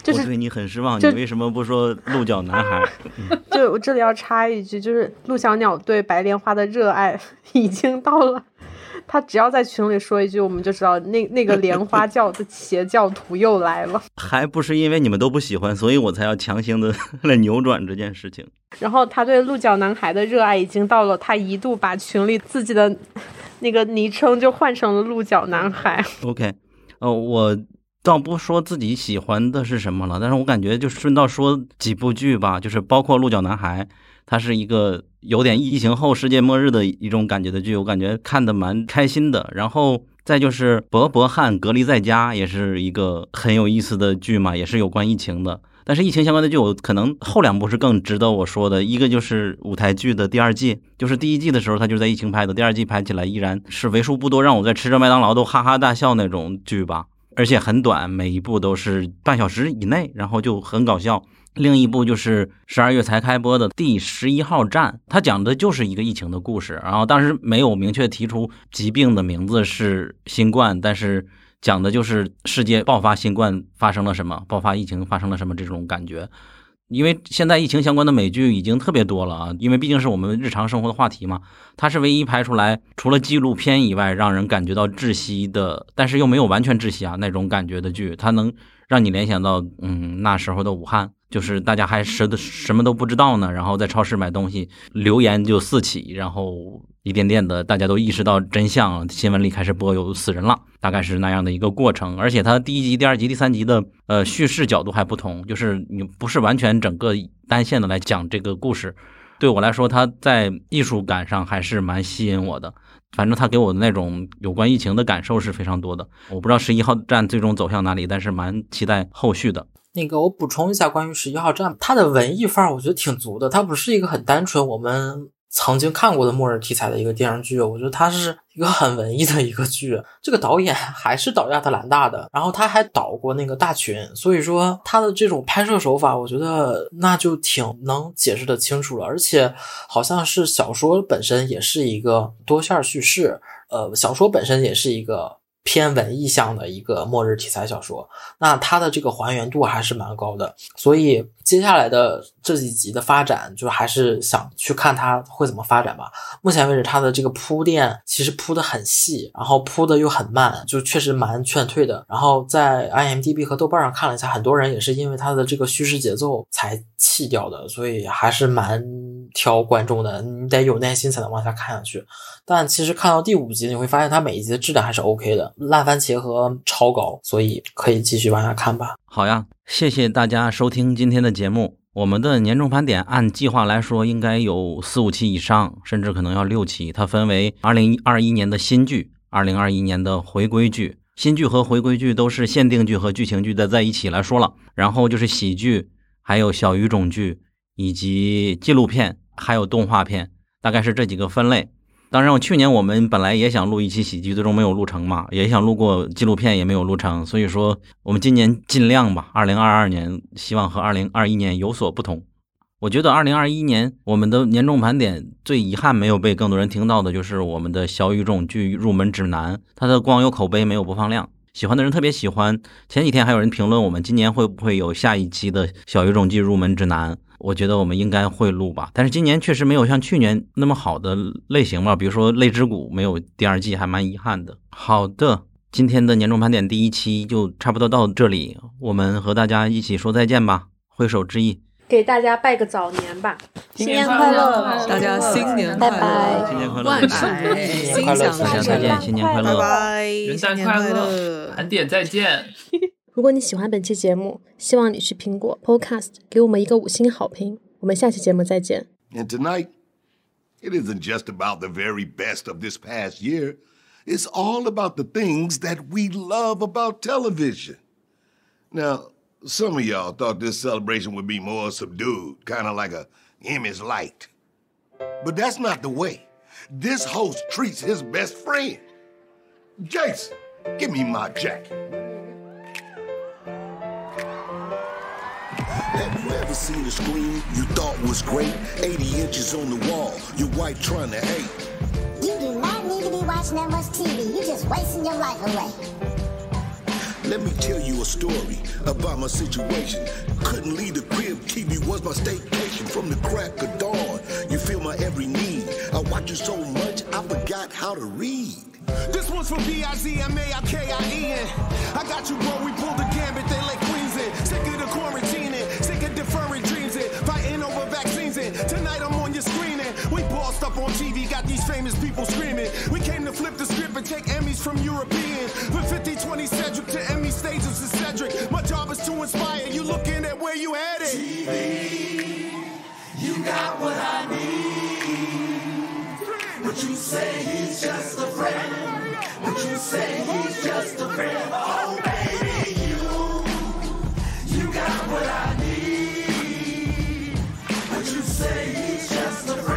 就是对你很失望，你为什么不说鹿角男孩？就我这里要插一句，就是陆小鸟对白莲花的热爱 已经到了，他只要在群里说一句，我们就知道那那个莲花教的 邪教徒又来了。还不是因为你们都不喜欢，所以我才要强行的来扭转这件事情。然后他对鹿角男孩的热爱已经到了，他一度把群里自己的那个昵称就换成了鹿角男孩。OK，哦，我。倒不说自己喜欢的是什么了，但是我感觉就顺道说几部剧吧，就是包括《鹿角男孩》，它是一个有点疫情后世界末日的一种感觉的剧，我感觉看的蛮开心的。然后再就是《伯伯汉隔离在家》，也是一个很有意思的剧嘛，也是有关疫情的。但是疫情相关的剧，我可能后两部是更值得我说的。一个就是舞台剧的第二季，就是第一季的时候它就在疫情拍的，第二季拍起来依然是为数不多让我在吃着麦当劳都哈哈大笑那种剧吧。而且很短，每一部都是半小时以内，然后就很搞笑。另一部就是十二月才开播的《第十一号站》，它讲的就是一个疫情的故事。然后当时没有明确提出疾病的名字是新冠，但是讲的就是世界爆发新冠发生了什么，爆发疫情发生了什么这种感觉。因为现在疫情相关的美剧已经特别多了啊，因为毕竟是我们日常生活的话题嘛。它是唯一拍出来除了纪录片以外，让人感觉到窒息的，但是又没有完全窒息啊那种感觉的剧，它能让你联想到嗯那时候的武汉。就是大家还什的什么都不知道呢，然后在超市买东西，流言就四起，然后一点点的大家都意识到真相，新闻里开始播有死人了，大概是那样的一个过程。而且它第一集、第二集、第三集的呃叙事角度还不同，就是你不是完全整个单线的来讲这个故事。对我来说，它在艺术感上还是蛮吸引我的。反正它给我的那种有关疫情的感受是非常多的。我不知道十一号站最终走向哪里，但是蛮期待后续的。那个，我补充一下关于十一号站，它的文艺范儿我觉得挺足的。它不是一个很单纯我们曾经看过的末日题材的一个电视剧，我觉得它是一个很文艺的一个剧。这个导演还是导亚特兰大的，然后他还导过那个大群，所以说他的这种拍摄手法，我觉得那就挺能解释的清楚了。而且好像是小说本身也是一个多线叙事，呃，小说本身也是一个。偏文艺向的一个末日题材小说，那它的这个还原度还是蛮高的，所以接下来的这几集的发展，就还是想去看它会怎么发展吧。目前为止，它的这个铺垫其实铺的很细，然后铺的又很慢，就确实蛮劝退的。然后在 IMDB 和豆瓣上看了一下，很多人也是因为它的这个叙事节奏才弃掉的，所以还是蛮挑观众的，你得有耐心才能往下看下去。但其实看到第五集，你会发现它每一集的质量还是 OK 的，烂番茄和超高，所以可以继续往下看吧。好呀，谢谢大家收听今天的节目。我们的年终盘点按计划来说，应该有四五期以上，甚至可能要六期。它分为二零二一年的新剧，二零二一年的回归剧。新剧和回归剧都是限定剧和剧情剧的在一起来说了。然后就是喜剧，还有小语种剧，以及纪录片，还有动画片，大概是这几个分类。当然，我去年我们本来也想录一期喜剧，最终没有录成嘛，也想录过纪录片，也没有录成。所以说，我们今年尽量吧，二零二二年希望和二零二一年有所不同。我觉得二零二一年我们的年终盘点最遗憾没有被更多人听到的，就是我们的小语种剧入门指南，它的光有口碑没有播放量，喜欢的人特别喜欢。前几天还有人评论我们今年会不会有下一期的小语种季入门指南。我觉得我们应该会录吧，但是今年确实没有像去年那么好的类型吧，比如说《泪之谷》没有第二季，还蛮遗憾的。好的，今天的年终盘点第一期就差不多到这里，我们和大家一起说再见吧，挥手致意，给大家拜个早年吧，新年快乐，大家新年快乐，新年快乐，万事心想事再见，新年快乐，拜拜，元旦快乐，盘点再见。如果你喜欢本期节目，希望你去苹果 Podcast 给我们一个五星好评。我们下期节目再见。And tonight, it isn't just about the very best of this past year. It's all about the things that we love about television. Now, some of y'all thought this celebration would be more subdued, kind of like a Emmys light. But that's not the way. This host treats his best friend. Jason, give me my jacket. Have you ever seen a screen you thought was great? 80 inches on the wall, your wife trying to hate. You do not need to be watching that much TV. You're just wasting your life away. Let me tell you a story about my situation. Couldn't leave the crib, TV was my staycation from the crack of dawn. You feel my every need. I watch you so much, I forgot how to read. This one's for B-I-Z-M-A-I-K-I-E-N. I got you, bro. We pulled the gambit. They let Queens in. Sick of the quarantining. Sick of deferring dreams in. Fighting over vaccines in. Tonight I'm up on TV. Got these famous people screaming. We came to flip the script and take Emmys from Europeans. Put 50-20 Cedric to Emmy stages to Cedric. My job is to inspire you. Looking at where you headed. TV, you got what I need. But you say he's just a friend. But you say he's just a friend. Oh, baby, you, you got what I need. But you say he's just a friend.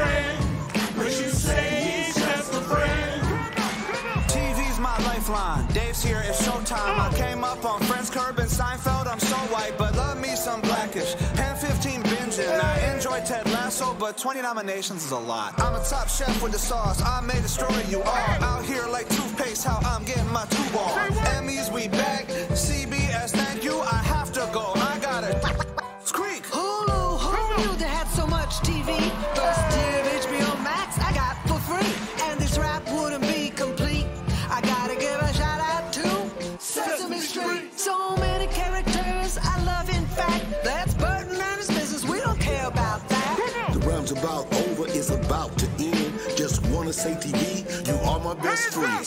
Lifeline. Dave's here, it's showtime. I came up on Friends Curb and Seinfeld. I'm so white, but love me some blackish. Pan 15 binging. I enjoy Ted Lasso, but 20 nominations is a lot. I'm a top chef with the sauce. I may destroy you all. Out here like toothpaste, how I'm getting my two ball. Emmys, we back. CBS, thank you. I have to go. I gotta. Squeak! Hulu, who knew they had so much TV? First about over, is about to end. Just wanna say TV, you are my best friend.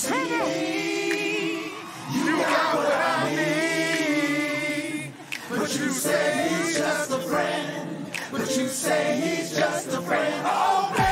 You got what I need. But you say he's just a friend. But you say he's just a friend. Oh,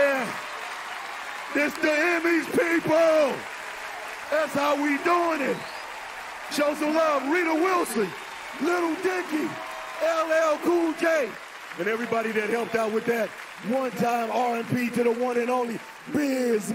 Yeah. This the Emmys, people. That's how we doing it. Show some love. Rita Wilson, Little Dicky, LL Cool J, and everybody that helped out with that one-time R&B to the one and only Biz.